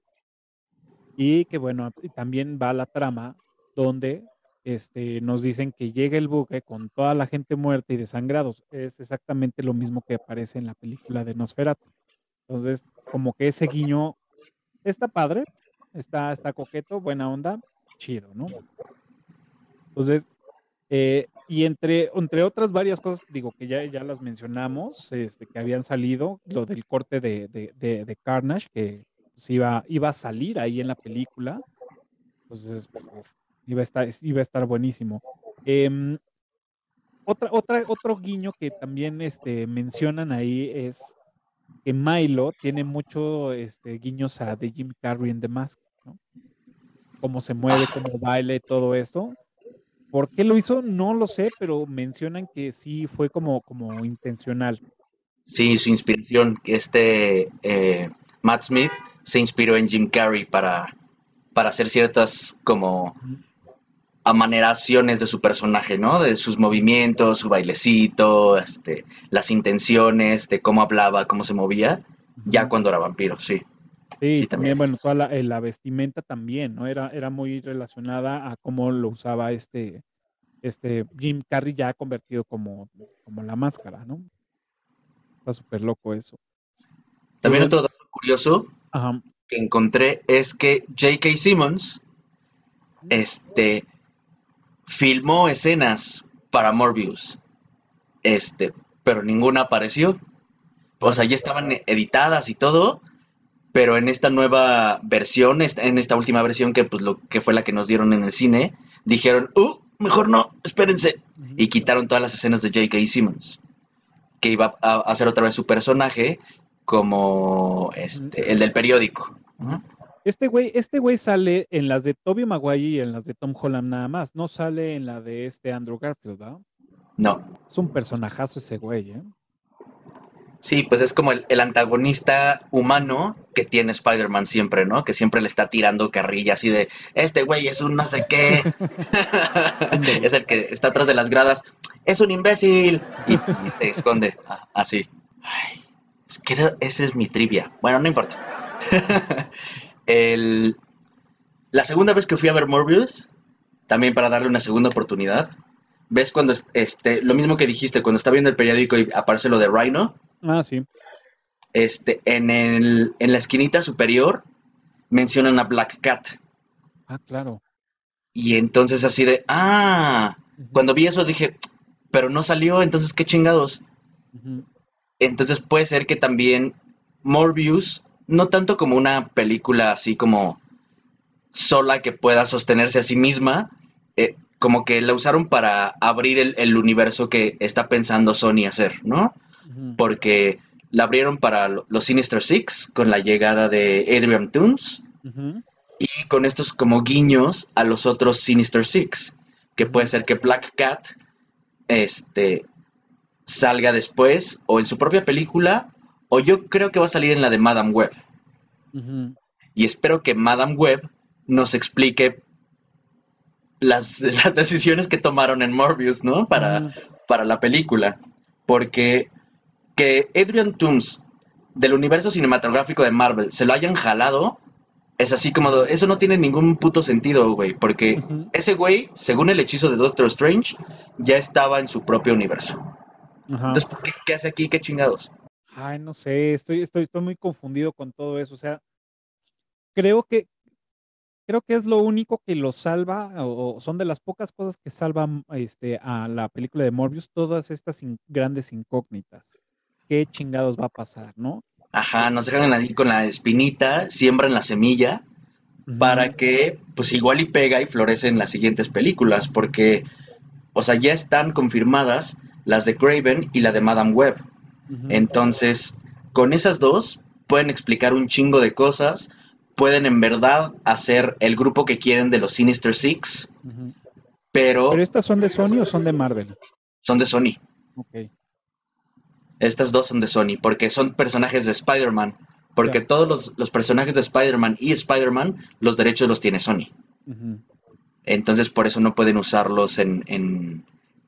[SPEAKER 1] Y que bueno, también va la trama donde este, nos dicen que llega el buque con toda la gente muerta y desangrados. Es exactamente lo mismo que aparece en la película de Nosferatu. Entonces, como que ese guiño está padre, está, está coqueto, buena onda, chido, ¿no? Entonces, eh, y entre, entre otras varias cosas, digo que ya, ya las mencionamos, este, que habían salido, lo del corte de, de, Carnage, que pues, iba, iba a salir ahí en la película. Entonces, iba, a estar, iba a estar buenísimo. Em, otra, otra, otro guiño que también este, mencionan ahí es que Milo tiene mucho este, guiños a de Jim Carrey en The Mask, ¿no? Cómo se mueve, cómo baila y todo esto. ¿Por qué lo hizo? No lo sé, pero mencionan que sí fue como, como intencional.
[SPEAKER 2] Sí, su inspiración, que este eh, Matt Smith se inspiró en Jim Carrey para, para hacer ciertas como amaneraciones de su personaje, ¿no? De sus movimientos, su bailecito, este, las intenciones, de cómo hablaba, cómo se movía, ya cuando era vampiro, sí.
[SPEAKER 1] Sí, también, bueno, toda eh, la, vestimenta también, ¿no? Era, era muy relacionada a cómo lo usaba este, este Jim Carrey ya convertido como, como la máscara, ¿no? Está súper loco eso.
[SPEAKER 2] También otro dato curioso que encontré es que J.K. Simmons este, filmó escenas para Morbius, este, pero ninguna apareció. O sea, ya estaban editadas y todo, pero en esta nueva versión, en esta última versión que, pues, lo, que fue la que nos dieron en el cine, dijeron, uh, mejor no, espérense. Y quitaron todas las escenas de J.K. Simmons, que iba a hacer otra vez su personaje como este, el del periódico.
[SPEAKER 1] Este güey, este güey sale en las de Toby Maguire y en las de Tom Holland nada más, no sale en la de este Andrew Garfield, ¿verdad?
[SPEAKER 2] No.
[SPEAKER 1] Es un personajazo ese güey, ¿eh?
[SPEAKER 2] Sí, pues es como el, antagonista humano que tiene Spider-Man siempre, ¿no? Que siempre le está tirando carrilla así de, este güey es un no sé qué. <laughs> es el que está atrás de las gradas, es un imbécil. Y, se esconde así. Ay, es que esa es mi trivia. Bueno, no importa. <laughs> el, la segunda vez que fui a ver Morbius, también para darle una segunda oportunidad, ¿ves cuando, este, lo mismo que dijiste, cuando está viendo el periódico y aparece lo de Rhino?
[SPEAKER 1] Ah, sí.
[SPEAKER 2] Este, en, el, en la esquinita superior mencionan a Black Cat.
[SPEAKER 1] Ah, claro.
[SPEAKER 2] Y entonces así de, ah, cuando vi eso dije, pero no salió, entonces qué chingados. Entonces puede ser que también Morbius, no tanto como una película así como sola que pueda sostenerse a sí misma, eh, como que la usaron para abrir el, el, universo que está pensando Sony hacer, ¿no? porque la abrieron para los Sinister Six con la llegada de Adrian Toomes y con estos como guiños a los otros Sinister Six, que puede ser que Black Cat este, salga después o en su propia película o yo creo que va a salir en la de Madame Web. Y espero que Madame Web nos explique las, <laughs> las, decisiones que tomaron en Morbius, ¿no? Para, para la película. Porque que Adrian Toomes del universo cinematográfico de Marvel se lo hayan jalado, es así como, eso no tiene ningún puto sentido, güey, porque ese güey, según el hechizo de Doctor Strange, ya estaba en su propio universo. Entonces, ¿qué, ¿qué, hace aquí? ¿Qué chingados?
[SPEAKER 1] Ay, no sé, estoy, estoy, estoy muy confundido con todo eso. O sea, creo que, creo que es lo único que lo salva, o, son de las pocas cosas que salvan este, a la película de Morbius, todas estas grandes incógnitas qué chingados va a pasar, ¿no?
[SPEAKER 2] Ajá, nos dejan ahí con la espinita, siembran la semilla para que, pues igual y pega y florece en las siguientes películas, porque, o sea, ya están confirmadas las de Craven y la de Madame Web. Entonces, con esas dos pueden explicar un chingo de cosas, pueden en verdad hacer el grupo que quieren de los Sinister Six, pero...
[SPEAKER 1] ¿Pero estas son de Sony o son de Marvel?
[SPEAKER 2] Son de Sony.
[SPEAKER 1] Ok.
[SPEAKER 2] Estas dos son de Sony, porque son personajes de Spider-Man. Porque todos los, personajes de Spider-Man y Spider-Man, los derechos los tiene Sony. Entonces por eso no pueden usarlos en,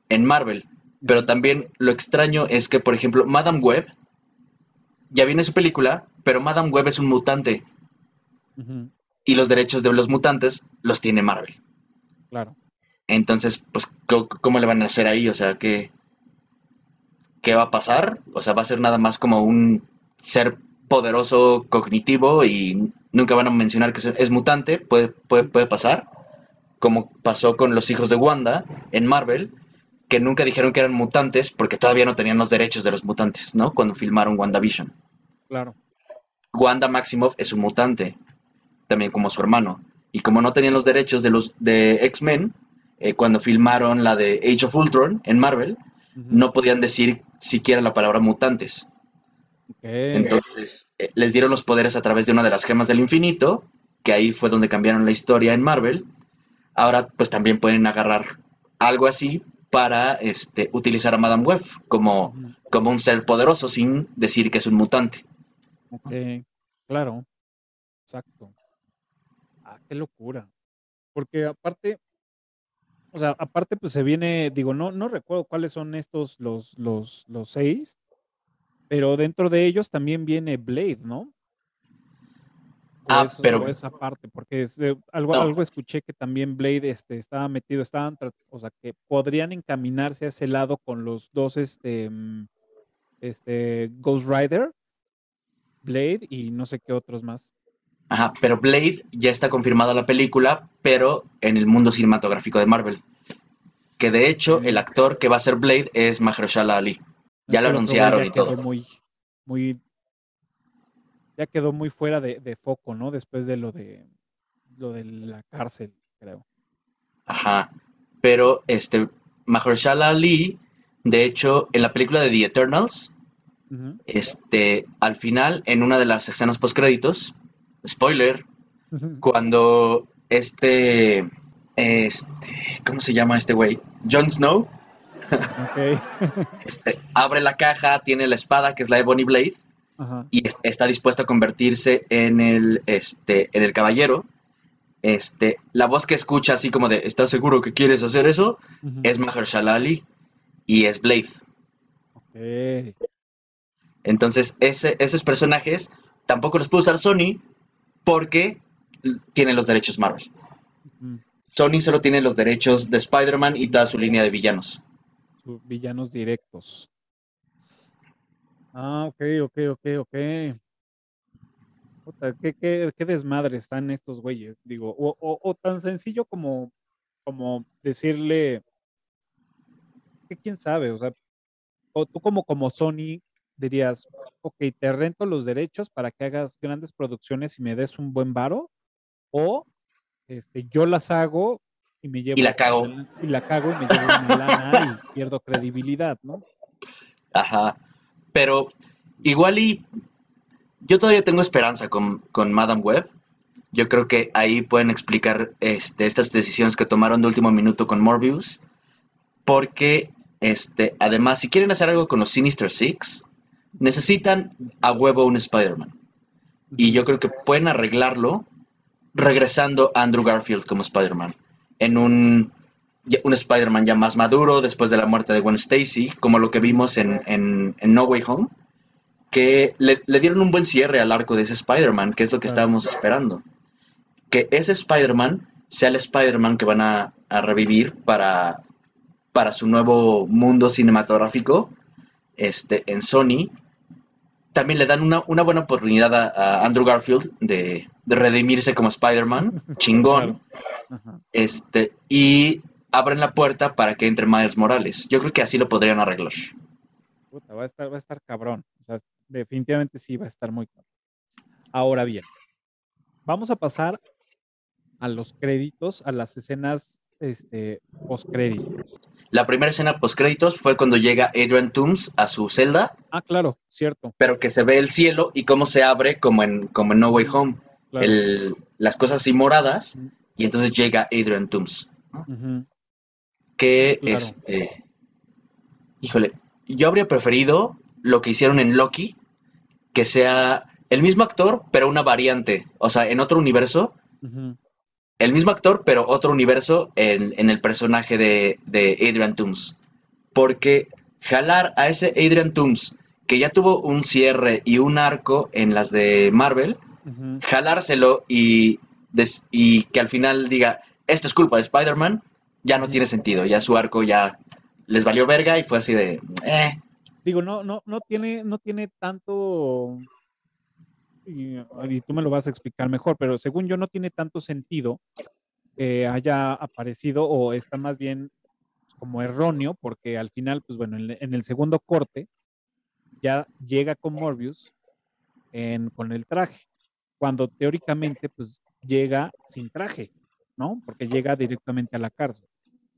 [SPEAKER 2] en, Marvel. Pero también lo extraño es que, por ejemplo, Madame Web, ya viene su película, pero Madame Web es un mutante. Y los derechos de los mutantes los tiene Marvel.
[SPEAKER 1] Claro.
[SPEAKER 2] Entonces, pues, ¿cómo, le van a hacer ahí? O sea, que qué va a pasar. O sea, va a ser nada más como un ser poderoso cognitivo y nunca van a mencionar que es mutante, puede, puede, puede pasar, como pasó con los hijos de Wanda en Marvel, que nunca dijeron que eran mutantes porque todavía no tenían los derechos de los mutantes, ¿no? Cuando filmaron WandaVision.
[SPEAKER 1] Claro.
[SPEAKER 2] Wanda Maximoff es un mutante, también como su hermano. Y como no tenían los derechos de los de X-Men, eh, cuando filmaron la de Age of Ultron en Marvel, no podían decir siquiera la palabra mutantes. Entonces, eh, les dieron los poderes a través de una de las gemas del infinito, que ahí fue donde cambiaron la historia en Marvel. Ahora, pues también pueden agarrar algo así para este, utilizar a Madame Web como, como un ser poderoso sin decir que es un mutante.
[SPEAKER 1] Ok, claro, exacto. Ah, qué locura. Porque aparte, o sea, aparte pues se viene, digo, no, no recuerdo cuáles son estos, los, los, los seis, pero dentro de ellos también viene Blade, ¿no?
[SPEAKER 2] Ah, pero...
[SPEAKER 1] esa parte, porque es, eh, algo, algo escuché que también Blade este, estaba metido, estaban, o sea, que podrían encaminarse a ese lado con los dos, este, mm, este, Ghost Rider, Blade y no sé qué otros más.
[SPEAKER 2] Ajá, pero Blade ya está confirmada la película, pero en el mundo cinematográfico de Marvel. Que de hecho, el actor que va a ser Blade es Mahershala Ali. Ya lo anunciaron y todo.
[SPEAKER 1] Muy, muy, ya quedó muy fuera de, foco, ¿no? Después de lo de lo de la cárcel, creo.
[SPEAKER 2] Ajá. Pero este Mahershala Ali, de hecho, en la película de The Eternals, este, al final, en una de las escenas post créditos, spoiler, cuando este, este, ¿cómo se llama este güey? Jon Snow. <laughs> Este, abre la caja, tiene la espada que es la Ebony Blade y está dispuesto a convertirse en el, este, en el caballero. Este, la voz que escucha así como de ¿estás seguro que quieres hacer eso? es Mahershala Ali y es Blade. Entonces, ese, esos personajes tampoco los puede usar Sony porque tiene los derechos Marvel. Sony solo tiene los derechos de Spider-Man y toda su línea de villanos.
[SPEAKER 1] Villanos directos. Ah, ok, ok, ok, ok. ¿qué, desmadre están estos güeyes? Digo, o, tan sencillo como, como decirle, que quién sabe, o sea, o tú como, como Sony, dirías, ok, te rento los derechos para que hagas grandes producciones y me des un buen varo, o este, yo las hago y me llevo.
[SPEAKER 2] Y la cago.
[SPEAKER 1] Y la cago y me llevo una lana y pierdo credibilidad, ¿no?
[SPEAKER 2] Ajá. Pero igual y yo todavía tengo esperanza con, con Madame Web. Yo creo que ahí pueden explicar este, estas decisiones que tomaron de último minuto con Morbius. Porque, este, además, si quieren hacer algo con los Sinister Six, necesitan a huevo un Spider-Man. Y yo creo que pueden arreglarlo regresando a Andrew Garfield como Spider-Man. En un, un Spider-Man ya más maduro después de la muerte de Gwen Stacy, como lo que vimos en, en, No Way Home, que le, dieron un buen cierre al arco de ese Spider-Man, que es lo que estábamos esperando. Que ese Spider-Man sea el Spider-Man que van a, a, revivir para, para su nuevo mundo cinematográfico este, en Sony también le dan una, buena oportunidad a, Andrew Garfield de, redimirse como Spider-Man, <laughs> chingón. Este, y abren la puerta para que entre Miles Morales. Yo creo que así lo podrían arreglar.
[SPEAKER 1] Puta, va a estar, va a estar cabrón. O sea, definitivamente sí va a estar muy cabrón. Ahora bien, vamos a pasar a los créditos, a las escenas este, post-créditos.
[SPEAKER 2] La primera escena post-créditos fue cuando llega Adrian Toomes a su celda.
[SPEAKER 1] Ah, claro, cierto.
[SPEAKER 2] Pero que se ve el cielo y cómo se abre como en, como en No Way Home. las cosas así moradas. Y entonces llega Adrian Toomes. Que, este... Híjole, yo habría preferido lo que hicieron en Loki, que sea el mismo actor, pero una variante. O sea, en otro universo, el mismo actor, pero otro universo en, el personaje de, Adrian Toomes. Porque jalar a ese Adrian Toomes, que ya tuvo un cierre y un arco en las de Marvel, jalárselo y, y que al final diga, esto es culpa de Spider-Man, ya no tiene sentido, ya su arco ya les valió verga y fue así de, eh.
[SPEAKER 1] Digo, no, no, no tiene, no tiene tanto y, tú me lo vas a explicar mejor, pero según yo no tiene tanto sentido que haya aparecido o está más bien como erróneo, porque al final, pues bueno, en, el segundo corte ya llega con Morbius con el traje, cuando teóricamente pues llega sin traje, ¿no? Porque llega directamente a la cárcel.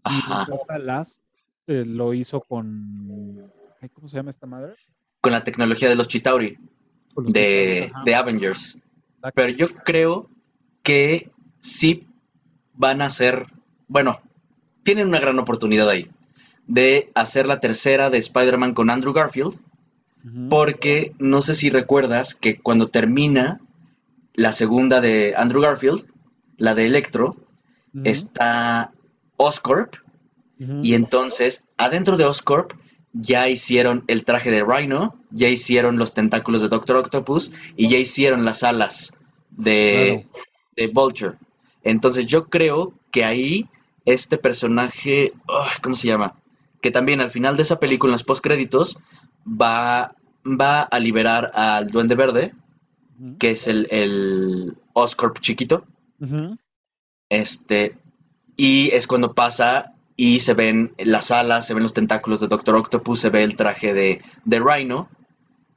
[SPEAKER 1] Y las eh, lo hizo con, ¿cómo se llama esta madre?
[SPEAKER 2] Con la tecnología de los Chitauri de, Avengers. Pero yo creo que sí van a ser, bueno, tienen una gran oportunidad ahí de hacer la tercera de Spider-Man con Andrew Garfield, porque no sé si recuerdas que cuando termina la segunda de Andrew Garfield, la de Electro, está Oscorp, y entonces adentro de Oscorp ya hicieron el traje de Rhino, ya hicieron los tentáculos de Doctor Octopus y ya hicieron las alas de, Vulture. Entonces yo creo que ahí este personaje, ¿cómo se llama? Que también al final de esa película, en los postcréditos, va, va a liberar al Duende Verde, que es el, el Oscorp chiquito. Este, y es cuando pasa y se ven las alas, se ven los tentáculos de Doctor Octopus, se ve el traje de, de Rhino.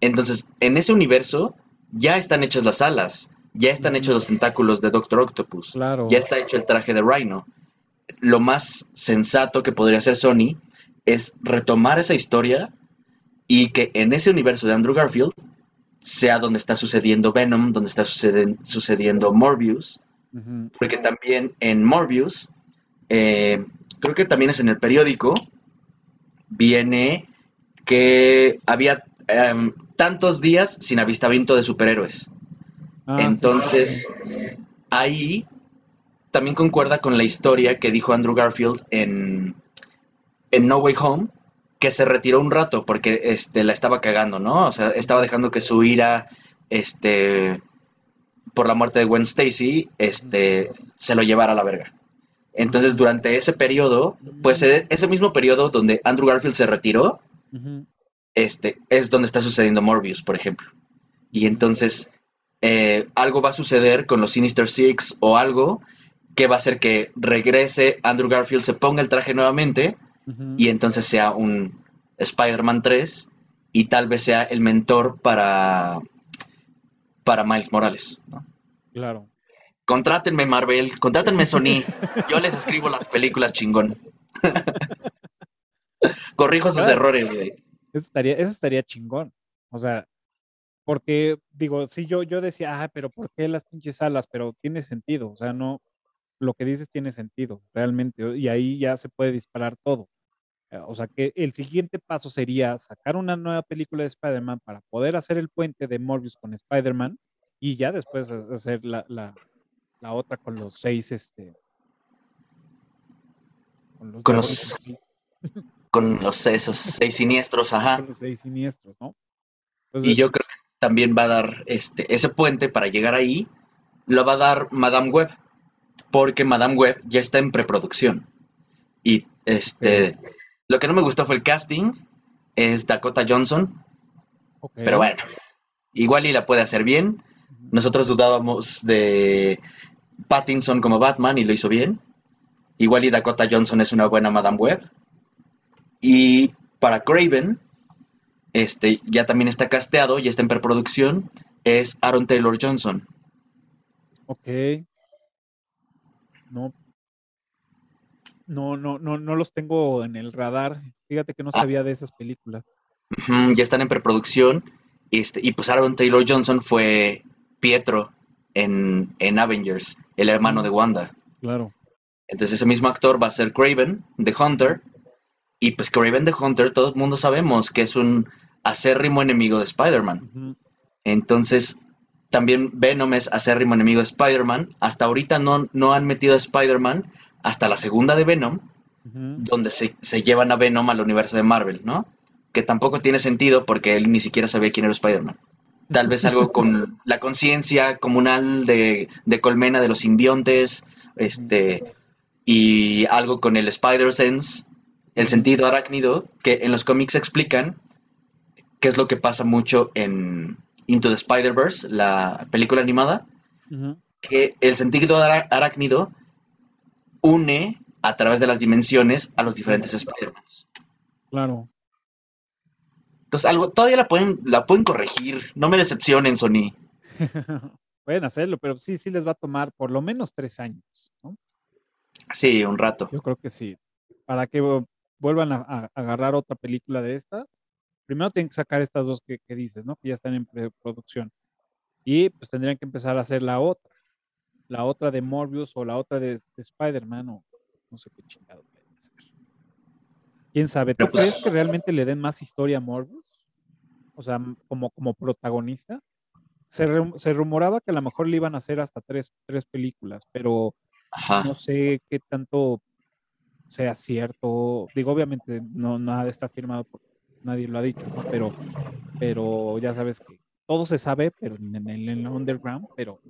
[SPEAKER 2] Entonces, en ese universo ya están hechas las alas, ya están hechos los tentáculos de Doctor Octopus, ya está hecho el traje de Rhino. Lo más sensato que podría hacer Sony es retomar esa historia y que en ese universo de Andrew Garfield sea donde está sucediendo Venom, donde está sucediendo Morbius, porque también en Morbius eh, creo que también es en el periódico, viene que había em, tantos días sin avistamiento de superhéroes. Ah, Entonces, ahí también concuerda con la historia que dijo Andrew Garfield en, en No Way Home, que se retiró un rato porque este, la estaba cagando, ¿no? O sea, estaba dejando que su ira, este, por la muerte de Gwen Stacy, este, se lo llevara a la verga. Entonces, durante ese periodo, pues e, ese mismo periodo donde Andrew Garfield se retiró, este, es donde está sucediendo Morbius, por ejemplo. Y entonces, eh, algo va a suceder con los Sinister Six o algo que va a hacer que regrese Andrew Garfield, se ponga el traje nuevamente y entonces sea un Spider-Man 3 y tal vez sea el mentor para, para Miles Morales.
[SPEAKER 1] Claro.
[SPEAKER 2] Contrátenme Marvel, contrátenme Sony. Yo les escribo las películas chingón. <laughs> Corrijo sus errores, güey.
[SPEAKER 1] Eso estaría, eso estaría chingón. O sea, porque digo, sí, yo, yo decía, ah, pero ¿por qué las pinches alas? Pero tiene sentido, o sea, no, lo que dices tiene sentido, realmente, y ahí ya se puede disparar todo. Eh, o sea, que el siguiente paso sería sacar una nueva película de Spider-Man para poder hacer el puente de Morbius con Spider-Man y ya después hacer la, la otra con los seis, este.
[SPEAKER 2] Con los, con los, <laughs> con los esos seis siniestros, ajá.
[SPEAKER 1] Con los seis siniestros, ¿no?
[SPEAKER 2] y yo creo que también va a dar este, ese puente para llegar ahí, lo va a dar Madame Web, porque Madame Web ya está en preproducción. Y este, lo que no me gustó fue el casting, es Dakota Johnson, pero bueno, igual y la puede hacer bien. Nosotros dudábamos de Pattinson como Batman y lo hizo bien. Igual y Dakota Johnson es una buena Madame Web. Y para Craven, este, ya también está casteado, y está en preproducción, es Aaron Taylor Johnson.
[SPEAKER 1] Ok. No. No, no, no, no los tengo en el radar. Fíjate que no ah. sabía de esas películas.
[SPEAKER 2] ya están en preproducción. Este, y pues Aaron Taylor Johnson fue Pietro en, en Avengers, el hermano de Wanda.
[SPEAKER 1] Claro.
[SPEAKER 2] Entonces ese mismo actor va a ser Craven, The Hunter. Y pues Craven the Hunter, todo el mundo sabemos que es un acérrimo enemigo de Spider-Man. Entonces, también Venom es acérrimo enemigo de Spider-Man. Hasta ahorita no, no han metido a Spider-Man hasta la segunda de Venom, donde se, se, llevan a Venom al universo de Marvel, ¿no? Que tampoco tiene sentido porque él ni siquiera sabía quién era Spider-Man tal vez algo con la conciencia comunal de, Colmena de los simbiontes, este, y algo con el Spider-Sense, el sentido arácnido, que en los cómics explican qué es lo que pasa mucho en, Into the Spider-Verse, la película animada, que el sentido arácnido une a través de las dimensiones a los diferentes Spider-Man.
[SPEAKER 1] Claro.
[SPEAKER 2] Entonces, algo, todavía la pueden, la pueden corregir. No me decepcionen, Sony. <laughs>
[SPEAKER 1] pueden hacerlo, pero sí, sí les va a tomar por lo menos tres años, ¿no?
[SPEAKER 2] Sí, un rato.
[SPEAKER 1] Yo creo que sí. Para que vuelvan a, agarrar otra película de esta, primero tienen que sacar estas dos que, dices, ¿no? Que ya están en producción. Y pues tendrían que empezar a hacer la otra. La otra de Morbius o la otra de, Spider-Man o no sé qué chingados hacer. ¿Quién sabe? ¿Tú crees que realmente le den más historia a Morbius? O sea, como, como protagonista. Se, se rumoraba que a lo mejor le iban a hacer hasta tres, tres películas, pero no sé qué tanto sea cierto. Digo, obviamente no nada está firmado porque nadie lo ha dicho, Pero, pero ya sabes que todo se sabe, pero en el, underground, pero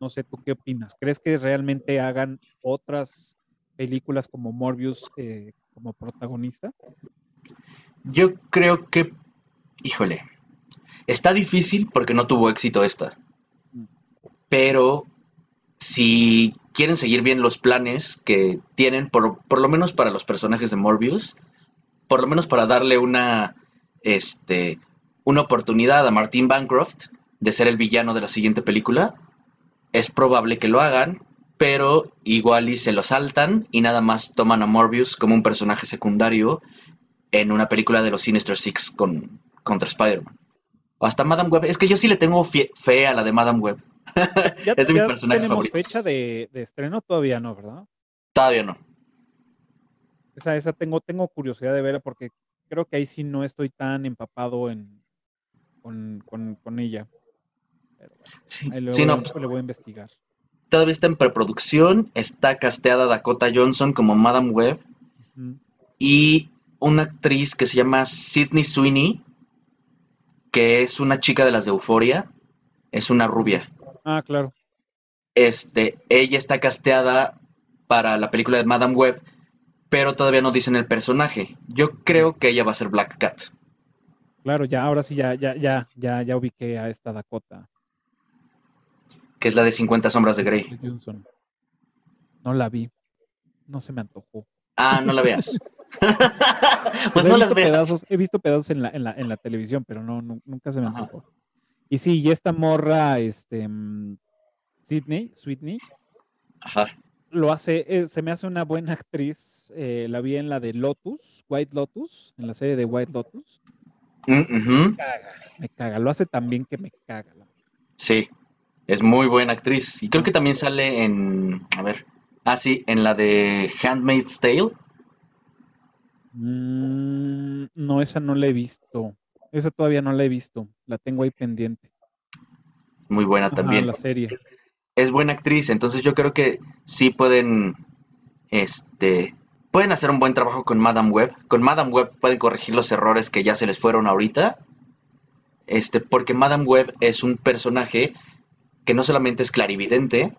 [SPEAKER 1] no sé tú qué opinas. ¿Crees que realmente hagan otras películas como Morbius eh, como protagonista?
[SPEAKER 2] Yo creo que, híjole, está difícil porque no tuvo éxito esta. Mm. Pero si quieren seguir bien los planes que tienen, por, lo menos para los personajes de Morbius, por lo menos para darle una, este, una oportunidad a Martin Bancroft de ser el villano de la siguiente película, es probable que lo hagan, pero igual y se lo saltan y nada más toman a Morbius como un personaje secundario en una película de los Sinister Six con, contra Spider-Man. O hasta Madame Web. Es que yo sí le tengo fe a la de Madame Web. <laughs>
[SPEAKER 1] ya, es de mi personaje tenemos fecha de, estreno todavía no, ¿verdad?
[SPEAKER 2] Todavía no.
[SPEAKER 1] Esa, esa tengo, tengo curiosidad de verla porque creo que ahí sí no estoy tan empapado en con, ella. sí, no, pues le voy a investigar.
[SPEAKER 2] Todavía está en preproducción, está casteada Dakota Johnson como Madame Web y una actriz que se llama Sidney Sweeney, que es una chica de las de Euforia, es una rubia.
[SPEAKER 1] Ah, claro.
[SPEAKER 2] Este, ella está casteada para la película de Madame Web, pero todavía no dicen el personaje. Yo creo que ella va a ser Black Cat.
[SPEAKER 1] Claro, ya, ahora sí, ya, ya, ya, ya, ya ubiqué a esta Dakota.
[SPEAKER 2] Que es la de 50 sombras de Grey.
[SPEAKER 1] No la vi. No se me antojó.
[SPEAKER 2] Ah, no la veas. <laughs> <laughs>
[SPEAKER 1] pues, pues no he, visto pedazos, he visto pedazos en la, en la, en la televisión, pero no, nunca se me antojó. Y sí, y esta morra, este, mm, Sydney, Sweetney,
[SPEAKER 2] Ajá.
[SPEAKER 1] lo hace, eh, se me hace una buena actriz. Eh, la vi en la de Lotus, White Lotus, en la serie de White Lotus.
[SPEAKER 2] Mm,
[SPEAKER 1] me caga, me caga. Lo hace tan bien que me caga.
[SPEAKER 2] Sí, es muy buena actriz. Y creo que también sale en, a ver, ah, sí, en la de Handmaid's Tale.
[SPEAKER 1] Mm, no, esa no la he visto. Esa todavía no la he visto. La tengo ahí pendiente.
[SPEAKER 2] Muy buena también.
[SPEAKER 1] La serie.
[SPEAKER 2] Es buena actriz, entonces yo creo que sí pueden, este, pueden hacer un buen trabajo con Madame Web. Con Madame Web pueden corregir los errores que ya se les fueron ahorita. Este, porque Madame Web es un personaje que no solamente es clarividente,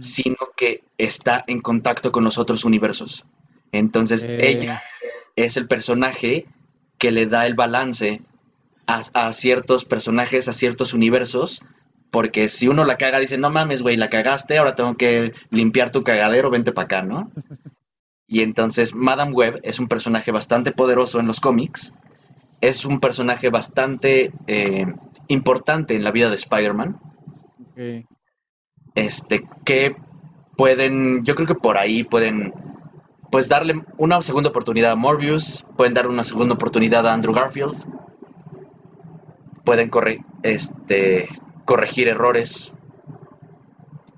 [SPEAKER 2] sino que está en contacto con los otros universos. Entonces, eh. ella es el personaje que le da el balance a, ciertos personajes, a ciertos universos, porque si uno la caga, dice, no mames, güey, la cagaste, ahora tengo que limpiar tu cagadero, vente para acá, ¿no? <laughs> Y entonces Madame Web es un personaje bastante poderoso en los cómics, es un personaje bastante eh, importante en la vida de Spider-Man. Este, que pueden, yo creo que por ahí pueden, pues darle una segunda oportunidad a Morbius, pueden dar una segunda oportunidad a Andrew Garfield, pueden este, corregir errores.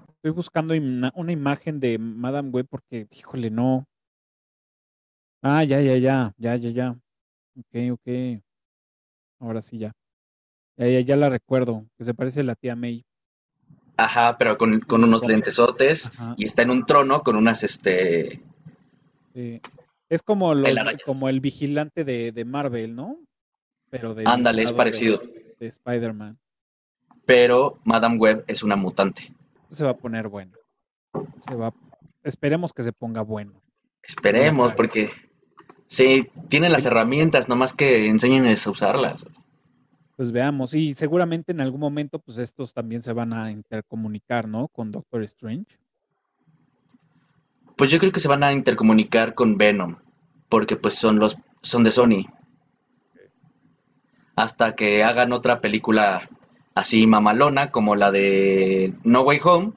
[SPEAKER 1] Estoy buscando una, imagen de Madame Web porque, híjole, no. Ah, ya, ya, ya, ya, ya, ya. Ok, ok. Ahora sí, ya. Ya, ya, ya la recuerdo, que se parece a la tía May.
[SPEAKER 2] Ajá, pero con, con unos lentesotes y está en un trono con unas, este...
[SPEAKER 1] Es como, como el vigilante de, de Marvel, ¿no? Pero de
[SPEAKER 2] Ándale, es parecido.
[SPEAKER 1] De, Spider-Man.
[SPEAKER 2] Pero Madame Web es una mutante.
[SPEAKER 1] Se va a poner bueno. Se va, esperemos que se ponga bueno.
[SPEAKER 2] Esperemos, porque sí, tiene las herramientas, nomás que enseñen a usarlas.
[SPEAKER 1] Pues veamos, y seguramente en algún momento, pues estos también se van a intercomunicar, ¿no? Con Doctor Strange.
[SPEAKER 2] Pues yo creo que se van a intercomunicar con Venom, porque pues son los son de Sony. Hasta que hagan otra película así mamalona como la de No Way Home,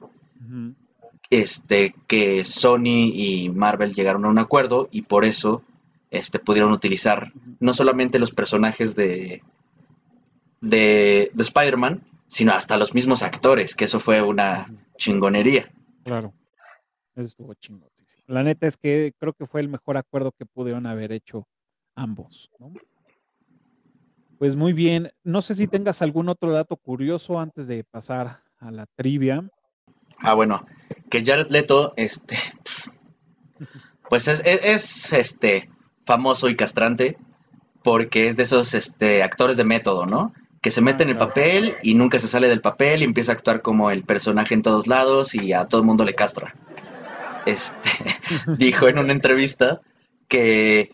[SPEAKER 2] este que Sony y Marvel llegaron a un acuerdo y por eso este pudieron utilizar no solamente los personajes de de, de Spider-Man, sino hasta los mismos actores, que eso fue una chingonería.
[SPEAKER 1] Claro. Eso estuvo chingón. La neta es que creo que fue el mejor acuerdo que pudieron haber hecho ambos. Pues muy bien. No sé si tengas algún otro dato curioso antes de pasar a la trivia.
[SPEAKER 2] Ah, bueno, que Jared Leto, este, <laughs> pues es, es, este famoso y castrante porque es de esos este, actores de método, ¿no? Que se mete en el papel y nunca se sale del papel y empieza a actuar como el personaje en todos lados y a todo el mundo le castra este, <laughs> dijo en una entrevista que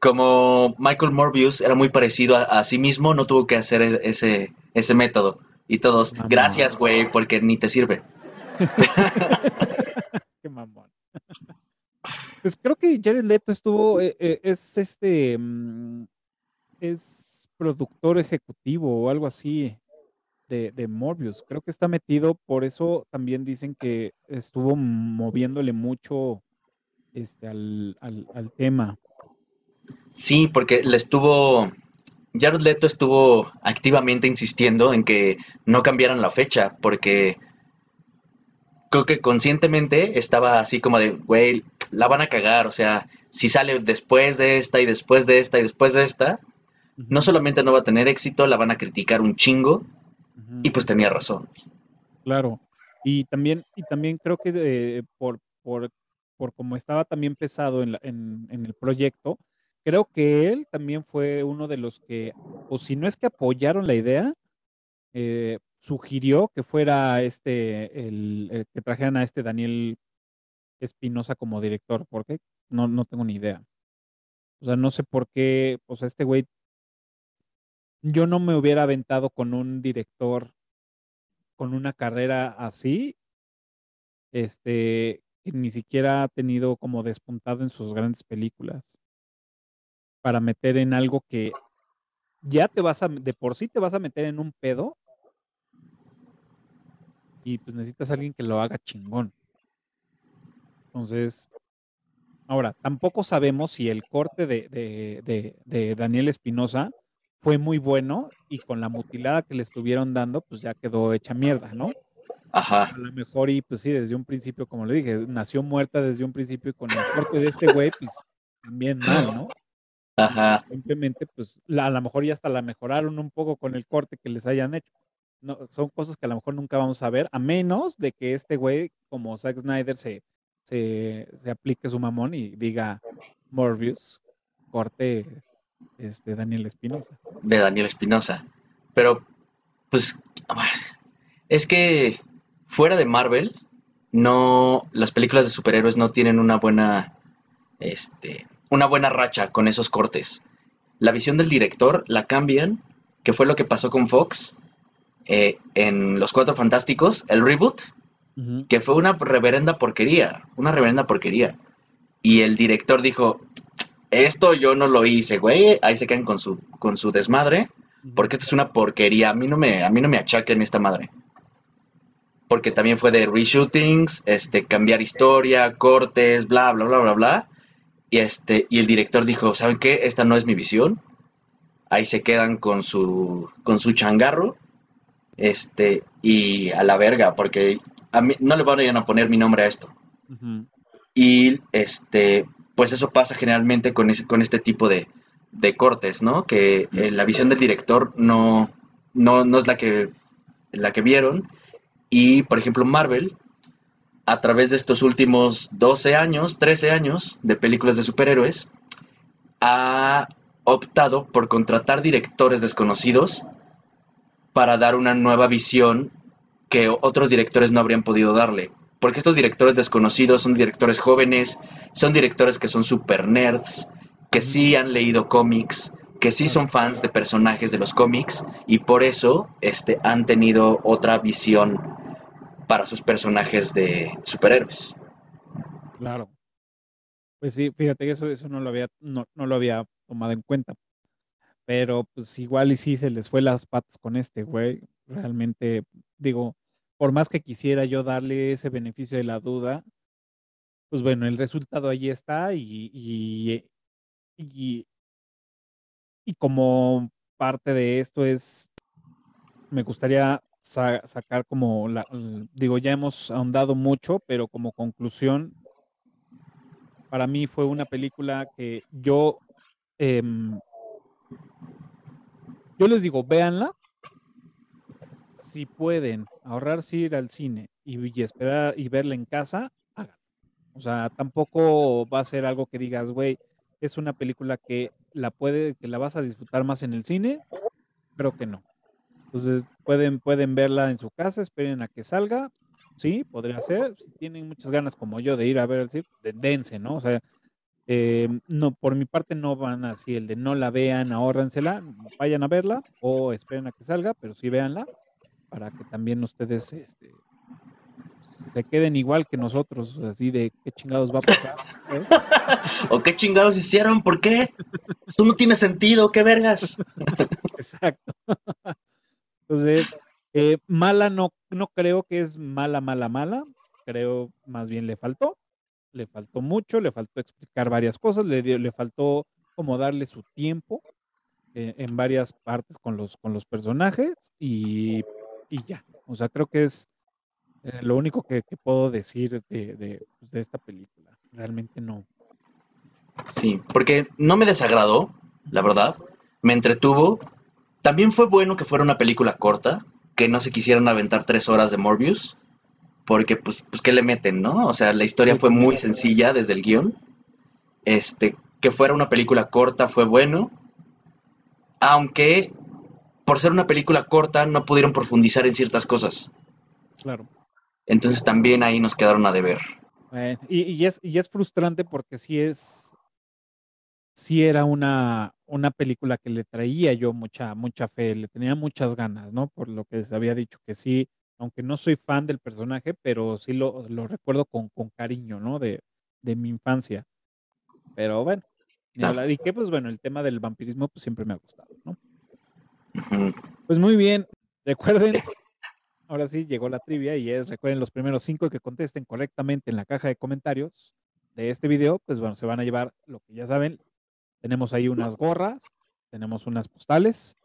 [SPEAKER 2] como Michael Morbius era muy parecido a, sí mismo, no tuvo que hacer e, ese, ese método. Y todos, ah, gracias, güey, porque ni te sirve. <laughs>
[SPEAKER 1] Qué mamón. Pues creo que Jared Leto estuvo, eh, eh, es este, mm, es productor ejecutivo o algo así de, Morbius. Creo que está metido, por eso también dicen que estuvo moviéndole mucho este, al, tema.
[SPEAKER 2] Sí, porque le estuvo. Jared Leto estuvo activamente insistiendo en que no cambiaran la fecha, porque creo que conscientemente estaba así como de, güey, la van a cagar, o sea, si sale después de esta y después de esta y después de esta, no solamente no va a tener éxito, la van a criticar un chingo y pues tenía razón.
[SPEAKER 1] Claro. Y también, y también creo que por, por, por como estaba también pesado en, en, el proyecto, creo que él también fue uno de los que, o si no es que apoyaron la idea, eh, sugirió que fuera este, el, que trajeran a este Daniel Espinosa como director, porque no, no tengo ni idea. O sea, no sé por qué, o sea, este güey yo no me hubiera aventado con un director con una carrera así, este, que ni siquiera ha tenido como despuntado en sus grandes películas, para meter en algo que ya te vas a, de por sí te vas a meter en un pedo, y pues necesitas a alguien que lo haga chingón. Entonces, ahora, tampoco sabemos si el corte de, de, de Daniel Espinosa fue muy bueno y con la mutilada que le estuvieron dando, pues ya quedó hecha mierda, ¿no?
[SPEAKER 2] Ajá.
[SPEAKER 1] A lo mejor, y pues sí, desde un principio, como le dije, nació muerta desde un principio y con el corte de este güey, pues también mal, ¿no?
[SPEAKER 2] Ajá.
[SPEAKER 1] simplemente, pues a lo mejor ya hasta la mejoraron un poco con el corte que les hayan hecho. No, son cosas que a lo mejor nunca vamos a ver, a menos de que este güey, como Zack Snyder, se, se, se aplique su mamón y diga Morbius, corte este, Daniel Espinosa.
[SPEAKER 2] De Daniel Espinosa. Pero, pues, es que fuera de Marvel, no, las películas de superhéroes no tienen una buena, este, una buena racha con esos cortes. La visión del director la cambian, que fue lo que pasó con Fox eh, en Los Cuatro Fantásticos, el reboot, que fue una reverenda porquería, una reverenda porquería. Y el director dijo, esto yo no lo hice, güey, ahí se quedan con su, con su desmadre, porque esto es una porquería, a mí no me, a mí no me achaquen esta madre. Porque también fue de reshootings, este, cambiar historia, cortes, bla, bla, bla, bla, bla. Y, este, y el director dijo, ¿saben qué? Esta no es mi visión. Ahí se quedan con su, con su changarro. Este, y a la verga, porque a mí no le van a poner mi nombre a esto. Y este, pues eso pasa generalmente con, con este tipo de, cortes, ¿no? Que eh, la visión del director no, no, es la que, la que vieron. Y, por ejemplo, Marvel, a través de estos últimos 12 años, 13 años de películas de superhéroes, ha optado por contratar directores desconocidos para dar una nueva visión que otros directores no habrían podido darle porque estos directores desconocidos son directores jóvenes, son directores que son super nerds, que sí han leído cómics, que sí son fans de personajes de los cómics y por eso este, han tenido otra visión para sus personajes de superhéroes.
[SPEAKER 1] Claro. Pues sí, fíjate que eso, eso no lo había, no, no lo había tomado en cuenta. Pero pues igual y sí se les fue las patas con este güey. Realmente, digo, por más que quisiera yo darle ese beneficio de la duda, pues bueno, el resultado ahí está y, y, y, y como parte de esto es, me gustaría sacar como, la, digo, ya hemos ahondado mucho, pero como conclusión, para mí fue una película que yo, em, yo les digo, véanla, si pueden ahorrarse ir al cine y, esperar y verla en casa. O sea, tampoco va a ser algo que digas, güey, es una película que la puede, que la vas a disfrutar más en el cine. Creo que no. Entonces pueden, pueden verla en su casa, esperen a que salga, sí, podría ser. Si tienen muchas ganas como yo de ir a ver el circo, dense, ¿no? O sea, eh, no, por mi parte no van así, el de no la vean, ahórrensela, vayan a verla o esperen a que salga, pero sí véanla para que también ustedes este, se queden igual que nosotros, así de qué chingados va a pasar. <laughs>
[SPEAKER 2] o qué chingados hicieron, ¿por qué? Eso no tiene sentido, qué vergas. <laughs>
[SPEAKER 1] Exacto. Entonces, eh, mala no, no creo que es mala, mala, mala. Creo más bien le faltó. Le faltó mucho, le faltó explicar varias cosas, le, le faltó como darle su tiempo eh, en varias partes con los, con los personajes y, ya. O sea, creo que es eh, lo único que, puedo decir de, pues, de, esta película. Realmente no.
[SPEAKER 2] Sí, porque no me desagradó, la verdad. Me entretuvo. También fue bueno que fuera una película corta, que no se quisieran aventar tres horas de Morbius, porque pues, pues ¿qué le meten, no? O sea, la historia fue muy sencilla desde el guion. Este, que fuera una película corta fue bueno, aunque por ser una película corta no pudieron profundizar en ciertas cosas.
[SPEAKER 1] Claro.
[SPEAKER 2] Entonces también ahí nos quedaron a deber.
[SPEAKER 1] y, y, es, y es frustrante porque sí es, sí era una, una película que le traía yo mucha, mucha fe, le tenía muchas ganas, ¿no? Por lo que se había dicho que sí, aunque no soy fan del personaje, pero sí lo, lo recuerdo con, con cariño, ¿no? De, de mi infancia. Pero bueno, y que pues bueno, el tema del vampirismo pues siempre me ha gustado, ¿no? Pues muy bien, recuerden, ahora sí llegó la trivia y es, recuerden los primeros cinco que contesten correctamente en la caja de comentarios de este video, pues bueno, se van a llevar lo que ya saben, tenemos ahí unas gorras, tenemos unas postales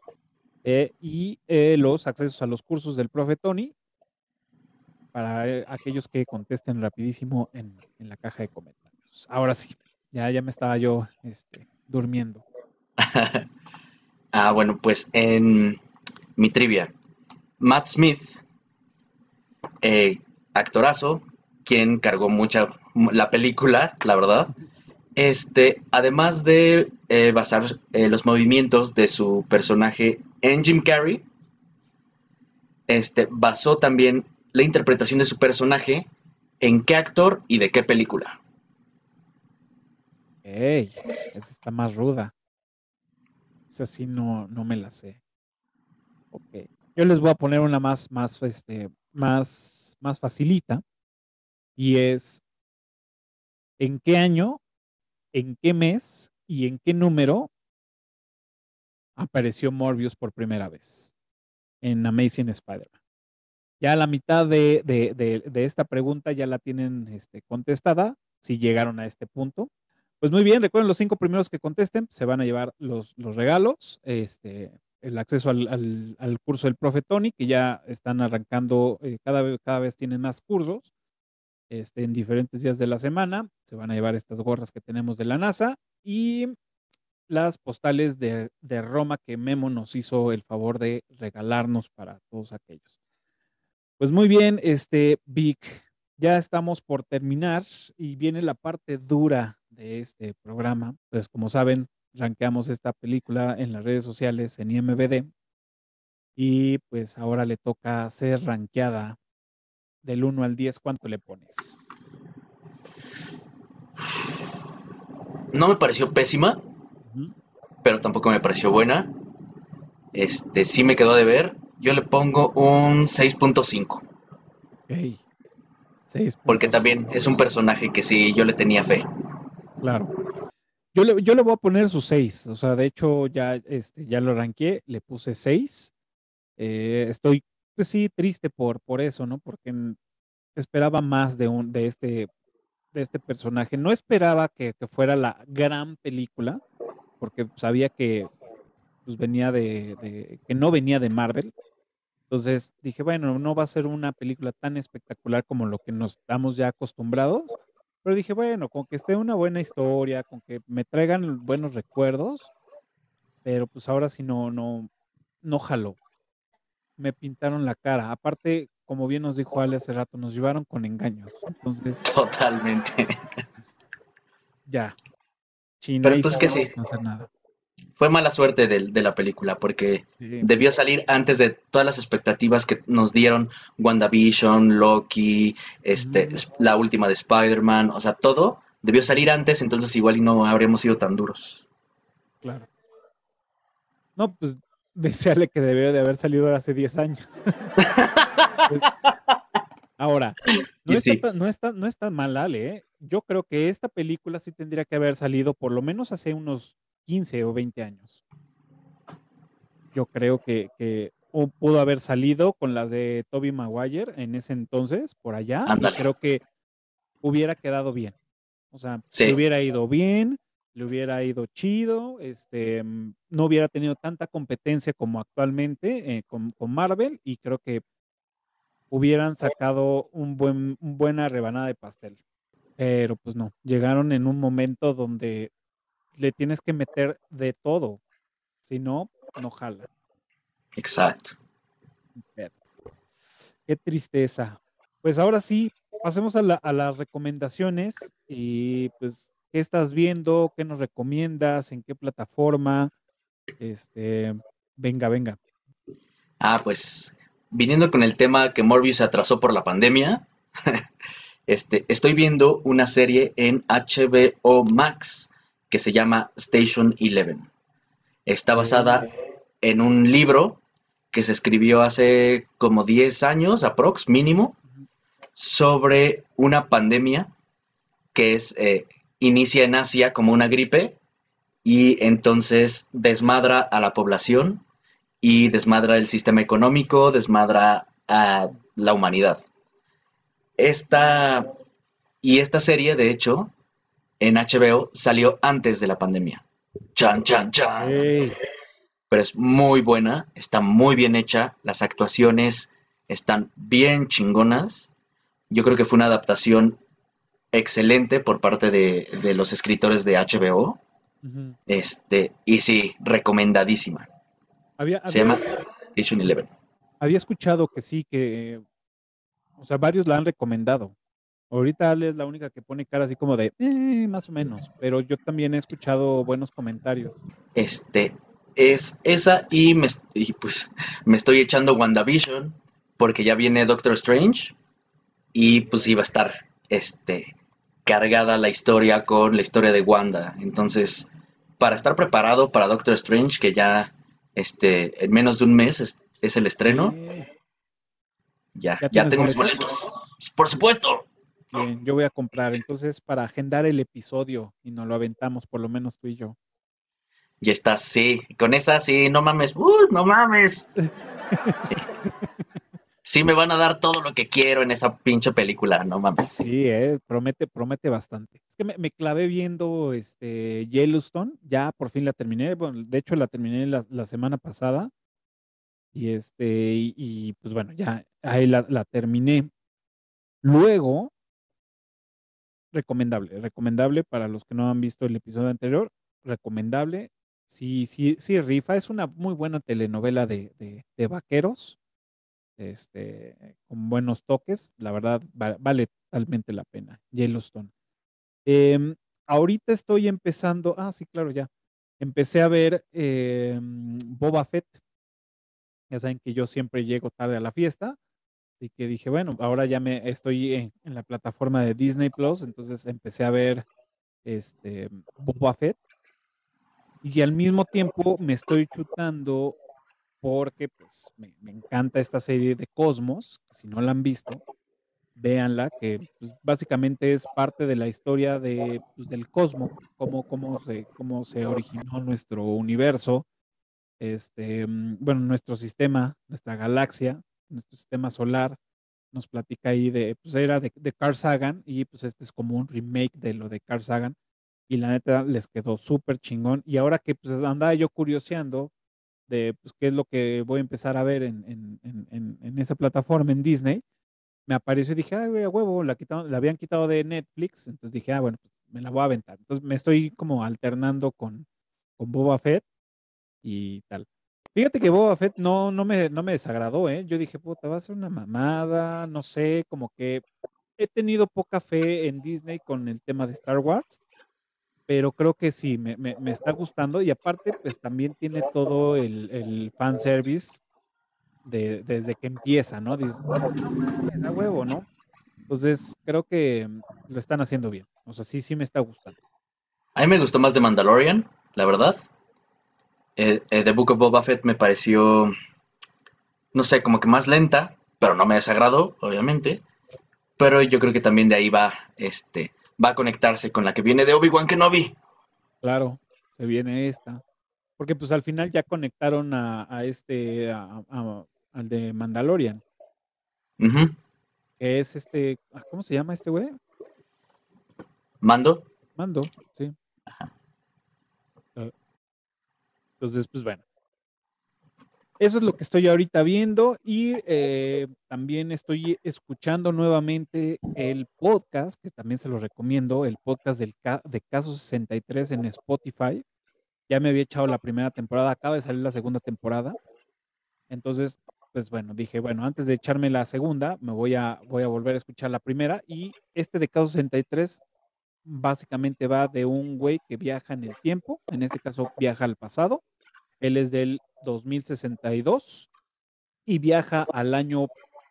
[SPEAKER 1] eh, y eh, los accesos a los cursos del profe Tony para eh, aquellos que contesten rapidísimo en, la caja de comentarios. Ahora sí, ya, ya me estaba yo este, durmiendo. <laughs>
[SPEAKER 2] ah, bueno, pues en mi trivia, Matt Smith, actorazo, quien cargó mucha la película, la verdad, este, además de eh, basar eh, los movimientos de su personaje en Jim Carrey, este, basó también la interpretación de su personaje en qué actor y de qué película.
[SPEAKER 1] Ey, esa está más ruda. Esa sí no, no me la sé. Ok. Yo les voy a poner una más, más, este, más, más facilita. Y es, ¿en qué año en qué mes y en qué número apareció Morbius por primera vez en Amazing Spider-Man. Ya la mitad de, esta pregunta ya la tienen este, contestada, si llegaron a este punto. Pues muy bien, recuerden los cinco primeros que contesten, se van a llevar los, los regalos, este, el acceso al, curso del profe Tony, que ya están arrancando, eh, cada, cada vez tienen más cursos este, en diferentes días de la semana. Se van a llevar estas gorras que tenemos de la NASA y las postales de, Roma que Memo nos hizo el favor de regalarnos para todos aquellos. Pues muy bien, este Vic, ya estamos por terminar y viene la parte dura de este programa. Pues como saben, ranqueamos esta película en las redes sociales en IMBD y pues ahora le toca ser ranqueada del 1 al 10, ¿cuánto le pones?
[SPEAKER 2] No me pareció pésima, pero tampoco me pareció buena. Este, sí me quedó de ver. Yo le pongo un 6.5. Porque también es un personaje que sí yo le tenía fe.
[SPEAKER 1] Claro. Yo le, yo le voy a poner su 6. O sea, de hecho, ya, este, ya lo arranqué, le puse 6. Eh, estoy, pues sí, triste por, por eso, ¿no? Porque esperaba más de, un, de, este, de este personaje. No esperaba que, que fuera la gran película, porque sabía que pues, venía de, de, que no venía de Marvel, entonces dije, bueno, no va a ser una película tan espectacular como lo que nos estamos ya acostumbrados, pero dije, bueno, con que esté una buena historia, con que me traigan buenos recuerdos, pero pues ahora sí no, no, no jaló. Me pintaron la cara. Aparte, como bien nos dijo Ale hace rato, nos llevaron con engaños. Entonces.
[SPEAKER 2] Totalmente.
[SPEAKER 1] Pues, ya.
[SPEAKER 2] China pero pues que sí. No hacer nada fue mala suerte de, la película porque debió salir antes de todas las expectativas que nos dieron WandaVision, Loki, este, mm. la última de Spider-Man, o sea, todo debió salir antes, entonces igual y no habríamos sido tan duros.
[SPEAKER 1] Claro. No, pues <laughs> desearle que debió de haber salido hace 10 años. <laughs> Pues, ahora, no está, no, está, no está mal, Ale. ¿eh? Yo creo que esta película sí tendría que haber salido por lo menos hace unos 15 o 20 años. Yo creo que, que pudo haber salido con las de Toby Maguire en ese entonces, por allá. Y creo que hubiera quedado bien. O sea, le hubiera ido bien, le hubiera ido chido, este, no hubiera tenido tanta competencia como actualmente eh, con, con, Marvel y creo que hubieran sacado un buen, buena rebanada de pastel. Pero pues no, llegaron en un momento donde le tienes que meter de todo. Si no, no jala.
[SPEAKER 2] Exacto.
[SPEAKER 1] Qué tristeza. Pues ahora sí, pasemos a, las recomendaciones y pues, ¿qué estás viendo? ¿Qué nos recomiendas? ¿En qué plataforma? Este, venga, venga.
[SPEAKER 2] Ah, pues, viniendo con el tema que Morbius se atrasó por la pandemia, <laughs> este, estoy viendo una serie en HBO Max que se llama Station Eleven. Está basada en un libro que se escribió hace como 10 años, aprox, mínimo, sobre una pandemia que es, eh, inicia en Asia como una gripe y entonces desmadra a la población y desmadra el sistema económico, desmadra a la humanidad. Esta, y esta serie, de hecho, en HBO salió antes de la pandemia. Chan, chan, chan. Pero es muy buena, está muy bien hecha, las actuaciones están bien chingonas. Yo creo que fue una adaptación excelente por parte de, los escritores de HBO. Este, y sí, recomendadísima. Se llama Station Eleven.
[SPEAKER 1] Había escuchado que sí, que, o sea, varios la han recomendado. Ahorita Ale es la única que pone cara así como de, eh, más o menos, pero yo también he escuchado buenos comentarios.
[SPEAKER 2] Este, es esa y, me, pues me estoy echando WandaVision porque ya viene Doctor Strange y pues iba a estar, este, cargada la historia con la historia de Wanda. Entonces, para estar preparado para Doctor Strange, que ya, este, en menos de un mes es, el estreno, ya, ya, tengo mis boletos. Por supuesto.
[SPEAKER 1] Bien, yo voy a comprar. Entonces, para agendar el episodio y nos lo aventamos, por lo menos tú y yo.
[SPEAKER 2] Ya está, sí. Con esa, sí, no mames. ¡Uh, no mames! <laughs> Sí. me van a dar todo lo que quiero en esa pinche película, no mames.
[SPEAKER 1] Sí, eh, promete, promete bastante. Es que me, clavé viendo este Yellowstone, ya por fin la terminé. Bueno, de hecho la terminé la, semana pasada. Y este, y, pues bueno, ya ahí la, la terminé. Luego recomendable, recomendable para los que no han visto el episodio anterior, recomendable. Sí, sí, sí, rifa. Es una muy buena telenovela de, de, vaqueros, este, con buenos toques. La verdad, vale, totalmente la pena. Yellowstone. Em, ahorita estoy empezando, ah, sí, claro, ya. Empecé a ver em, Boba Fett. Ya saben que yo siempre llego tarde a la fiesta. Y que dije, bueno, ahora ya me estoy en, la plataforma de Disney Plus, entonces empecé a ver este Boba Fett. Y al mismo tiempo me estoy chutando porque pues me, encanta esta serie de Cosmos, si no la han visto, véanla, que pues, básicamente es parte de la historia de, pues, del cosmos, cómo, cómo, se, cómo se originó nuestro universo, este, mm, bueno, nuestro sistema, nuestra galaxia, nuestro sistema solar, nos platica ahí de, pues era de, de Carl Sagan y pues este es como un remake de lo de Carl Sagan y la neta les quedó súper chingón y ahora que pues andaba yo curioseando de pues, qué es lo que voy a empezar a ver en, en, en, en esa plataforma en Disney, me apareció y dije, ay, güey, huevo, la habían quitado de Netflix, entonces dije, ah, bueno, pues me la voy a aventar. Entonces me estoy como alternando con, con Boba Fett y tal. Fíjate que Boba Fett no, no, me, no me desagradó, ¿eh? Yo dije, puta, va a ser una mamada, no sé, como que he tenido poca fe en Disney con el tema de Star Wars, pero creo que sí, me, me, me está gustando y aparte, pues también tiene todo el, el fanservice de, desde que empieza, ¿no? Dices, no a huevo, ¿no? Entonces, creo que lo están haciendo bien. O sea, sí, sí me está gustando.
[SPEAKER 2] A mí me gustó más de Mandalorian, la verdad. Eh, eh, The Book of Boba Fett me pareció, no sé, como que más lenta, pero no me desagradó, obviamente. Pero yo creo que también de ahí va, este, va a conectarse con la que viene de Obi-Wan Kenobi.
[SPEAKER 1] Claro, se viene esta. Porque pues al final ya conectaron a, este, al de Mandalorian. Que es este, ah, ¿cómo se llama este güey?
[SPEAKER 2] Mando.
[SPEAKER 1] Mando, sí. Ah. Entonces, pues bueno. Eso es lo que estoy ahorita viendo y eh, también estoy escuchando nuevamente el podcast, que también se lo recomiendo, el podcast del de Caso 63 en Spotify ya me había echado la primera temporada, acaba de salir la segunda temporada. Entonces, pues bueno, dije, bueno, antes de echarme la segunda, me voy a, voy a volver a escuchar la primera. Y este de caso 63 básicamente va de un güey que viaja en el tiempo, en este caso viaja al pasado. Él es del 2062 y viaja al año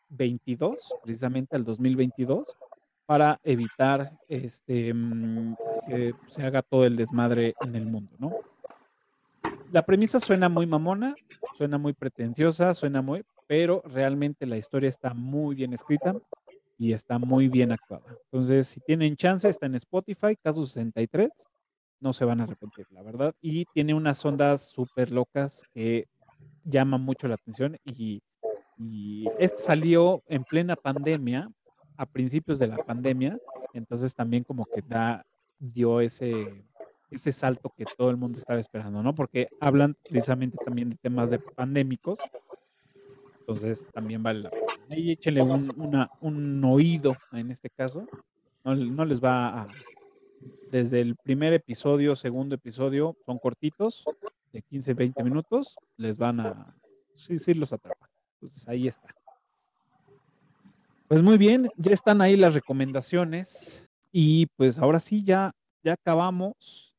[SPEAKER 1] 22, precisamente al 2022, para evitar este, mm, que se haga todo el desmadre en el mundo, ¿no? la premisa suena muy mamona, suena muy pretenciosa, suena muy, pero realmente la historia está muy bien escrita y está muy bien actuada. Entonces, si tienen chance, está en Spotify, caso 63, no se van a arrepentir, la verdad. Y tiene unas ondas súper locas que llaman mucho la atención y, y este salió en plena pandemia, a principios de la pandemia, entonces también como que da, dio ese ese salto que todo el mundo estaba esperando, ¿no? Porque hablan precisamente también de temas de pandémicos. Entonces también vale la pena. Y échenle un, un oído en este caso. No, no, les va a. Desde el primer episodio, segundo episodio, son cortitos, de 15, 20 minutos, les van a. Sí, sí, los atrapan. Entonces ahí está. Pues muy bien, ya están ahí las recomendaciones. Y pues ahora sí, ya, ya acabamos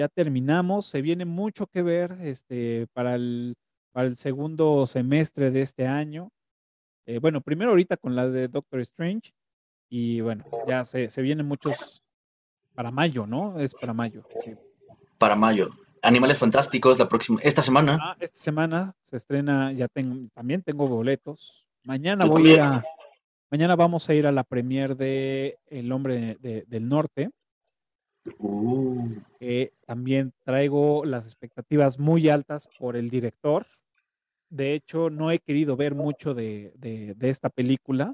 [SPEAKER 1] ya terminamos, se viene mucho que ver este, para, el, para el segundo semestre de este año. Eh, bueno, primero ahorita con la de Doctor Strange y bueno, ya se, se vienen muchos para mayo, ¿no? Es para mayo.
[SPEAKER 2] Para mayo. Animales Fantásticos la próxima, esta semana.
[SPEAKER 1] Ah, esta semana se estrena, ya tengo, también tengo boletos. Mañana voy a, mañana vamos a ir a la premier de El Hombre del Norte.
[SPEAKER 2] Uh.
[SPEAKER 1] también traigo las expectativas muy altas por el director. De hecho, no he querido ver mucho de, esta película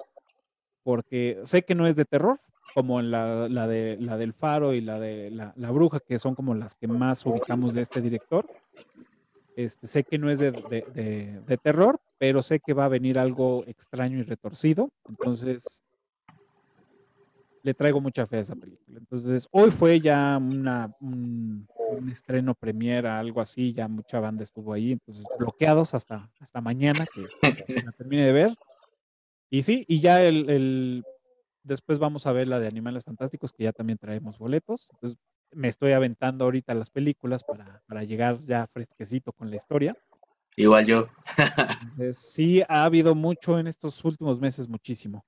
[SPEAKER 1] porque sé que no es de terror, como la, la, de, la del Faro y la de la, Bruja, que son como las que más ubicamos de este director. Este, sé que no es de, de, terror, pero sé que va a venir algo extraño y retorcido. Entonces, le traigo mucha fe a esa película. Entonces, hoy fue ya una, un, estreno premiera, algo así, ya mucha banda estuvo ahí, entonces bloqueados hasta, hasta mañana que, la termine de ver. Y sí, y ya el, el, después vamos a ver la de Animales Fantásticos, que ya también traemos boletos. Entonces, me estoy aventando ahorita las películas para, para llegar ya fresquecito con la historia.
[SPEAKER 2] Igual yo.
[SPEAKER 1] sí, ha habido mucho en estos últimos meses, muchísimo.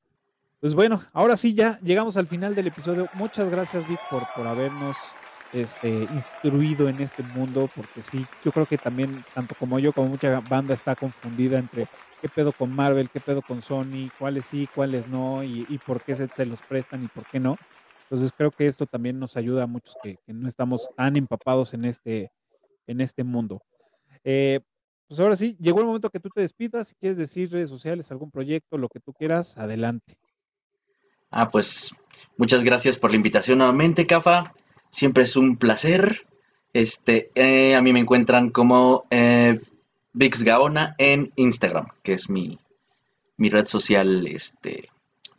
[SPEAKER 1] Pues bueno, ahora sí ya llegamos al final del episodio. Muchas gracias, Vic, por, por habernos este, instruido en este mundo, porque sí, yo creo que también, tanto como yo, como mucha banda está confundida entre qué pedo con Marvel, qué pedo con Sony, cuáles sí, cuáles no, y, por qué se, los prestan y por qué no. Entonces creo que esto también nos ayuda a muchos que, no estamos tan empapados en este, en este mundo. Eh, pues ahora sí, llegó el momento que tú te despidas. Si quieres decir redes sociales, algún proyecto, lo que tú quieras, adelante.
[SPEAKER 2] Ah, pues muchas gracias por la invitación nuevamente, Cafa. Siempre es un placer. Este, eh, a mí me encuentran como eh, Vix Gaona en Instagram, que es mi, red social este,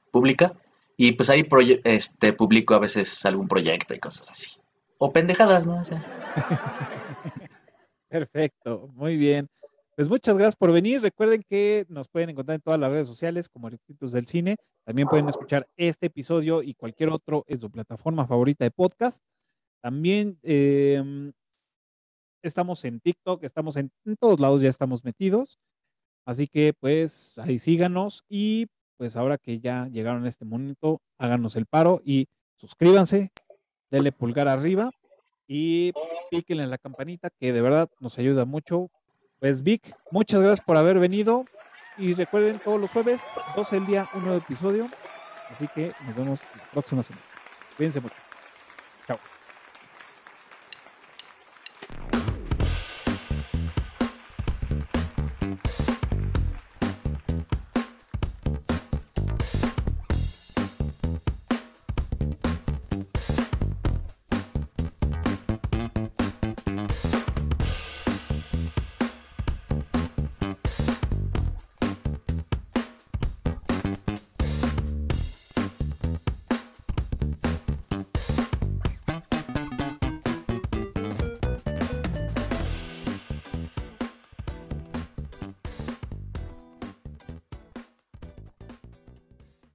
[SPEAKER 2] pública. Y pues ahí este, publico a veces algún proyecto y cosas así. O pendejadas, ¿no? <laughs>
[SPEAKER 1] Perfecto, muy bien. Pues muchas gracias por venir. Recuerden que nos pueden encontrar en todas las redes sociales como Arquitectos del Cine. También pueden escuchar este episodio y cualquier otro en su plataforma favorita de podcast. También em, estamos en TikTok, estamos en, todos lados, ya estamos metidos. Así que pues ahí síganos y pues ahora que ya llegaron a este momento, háganos el paro y suscríbanse, denle pulgar arriba y píquenle en la campanita que de verdad nos ayuda mucho pues Vic, muchas gracias por haber venido. Y recuerden, todos los jueves, 12 el día, un nuevo episodio. Así que nos vemos la próxima semana. Cuídense mucho.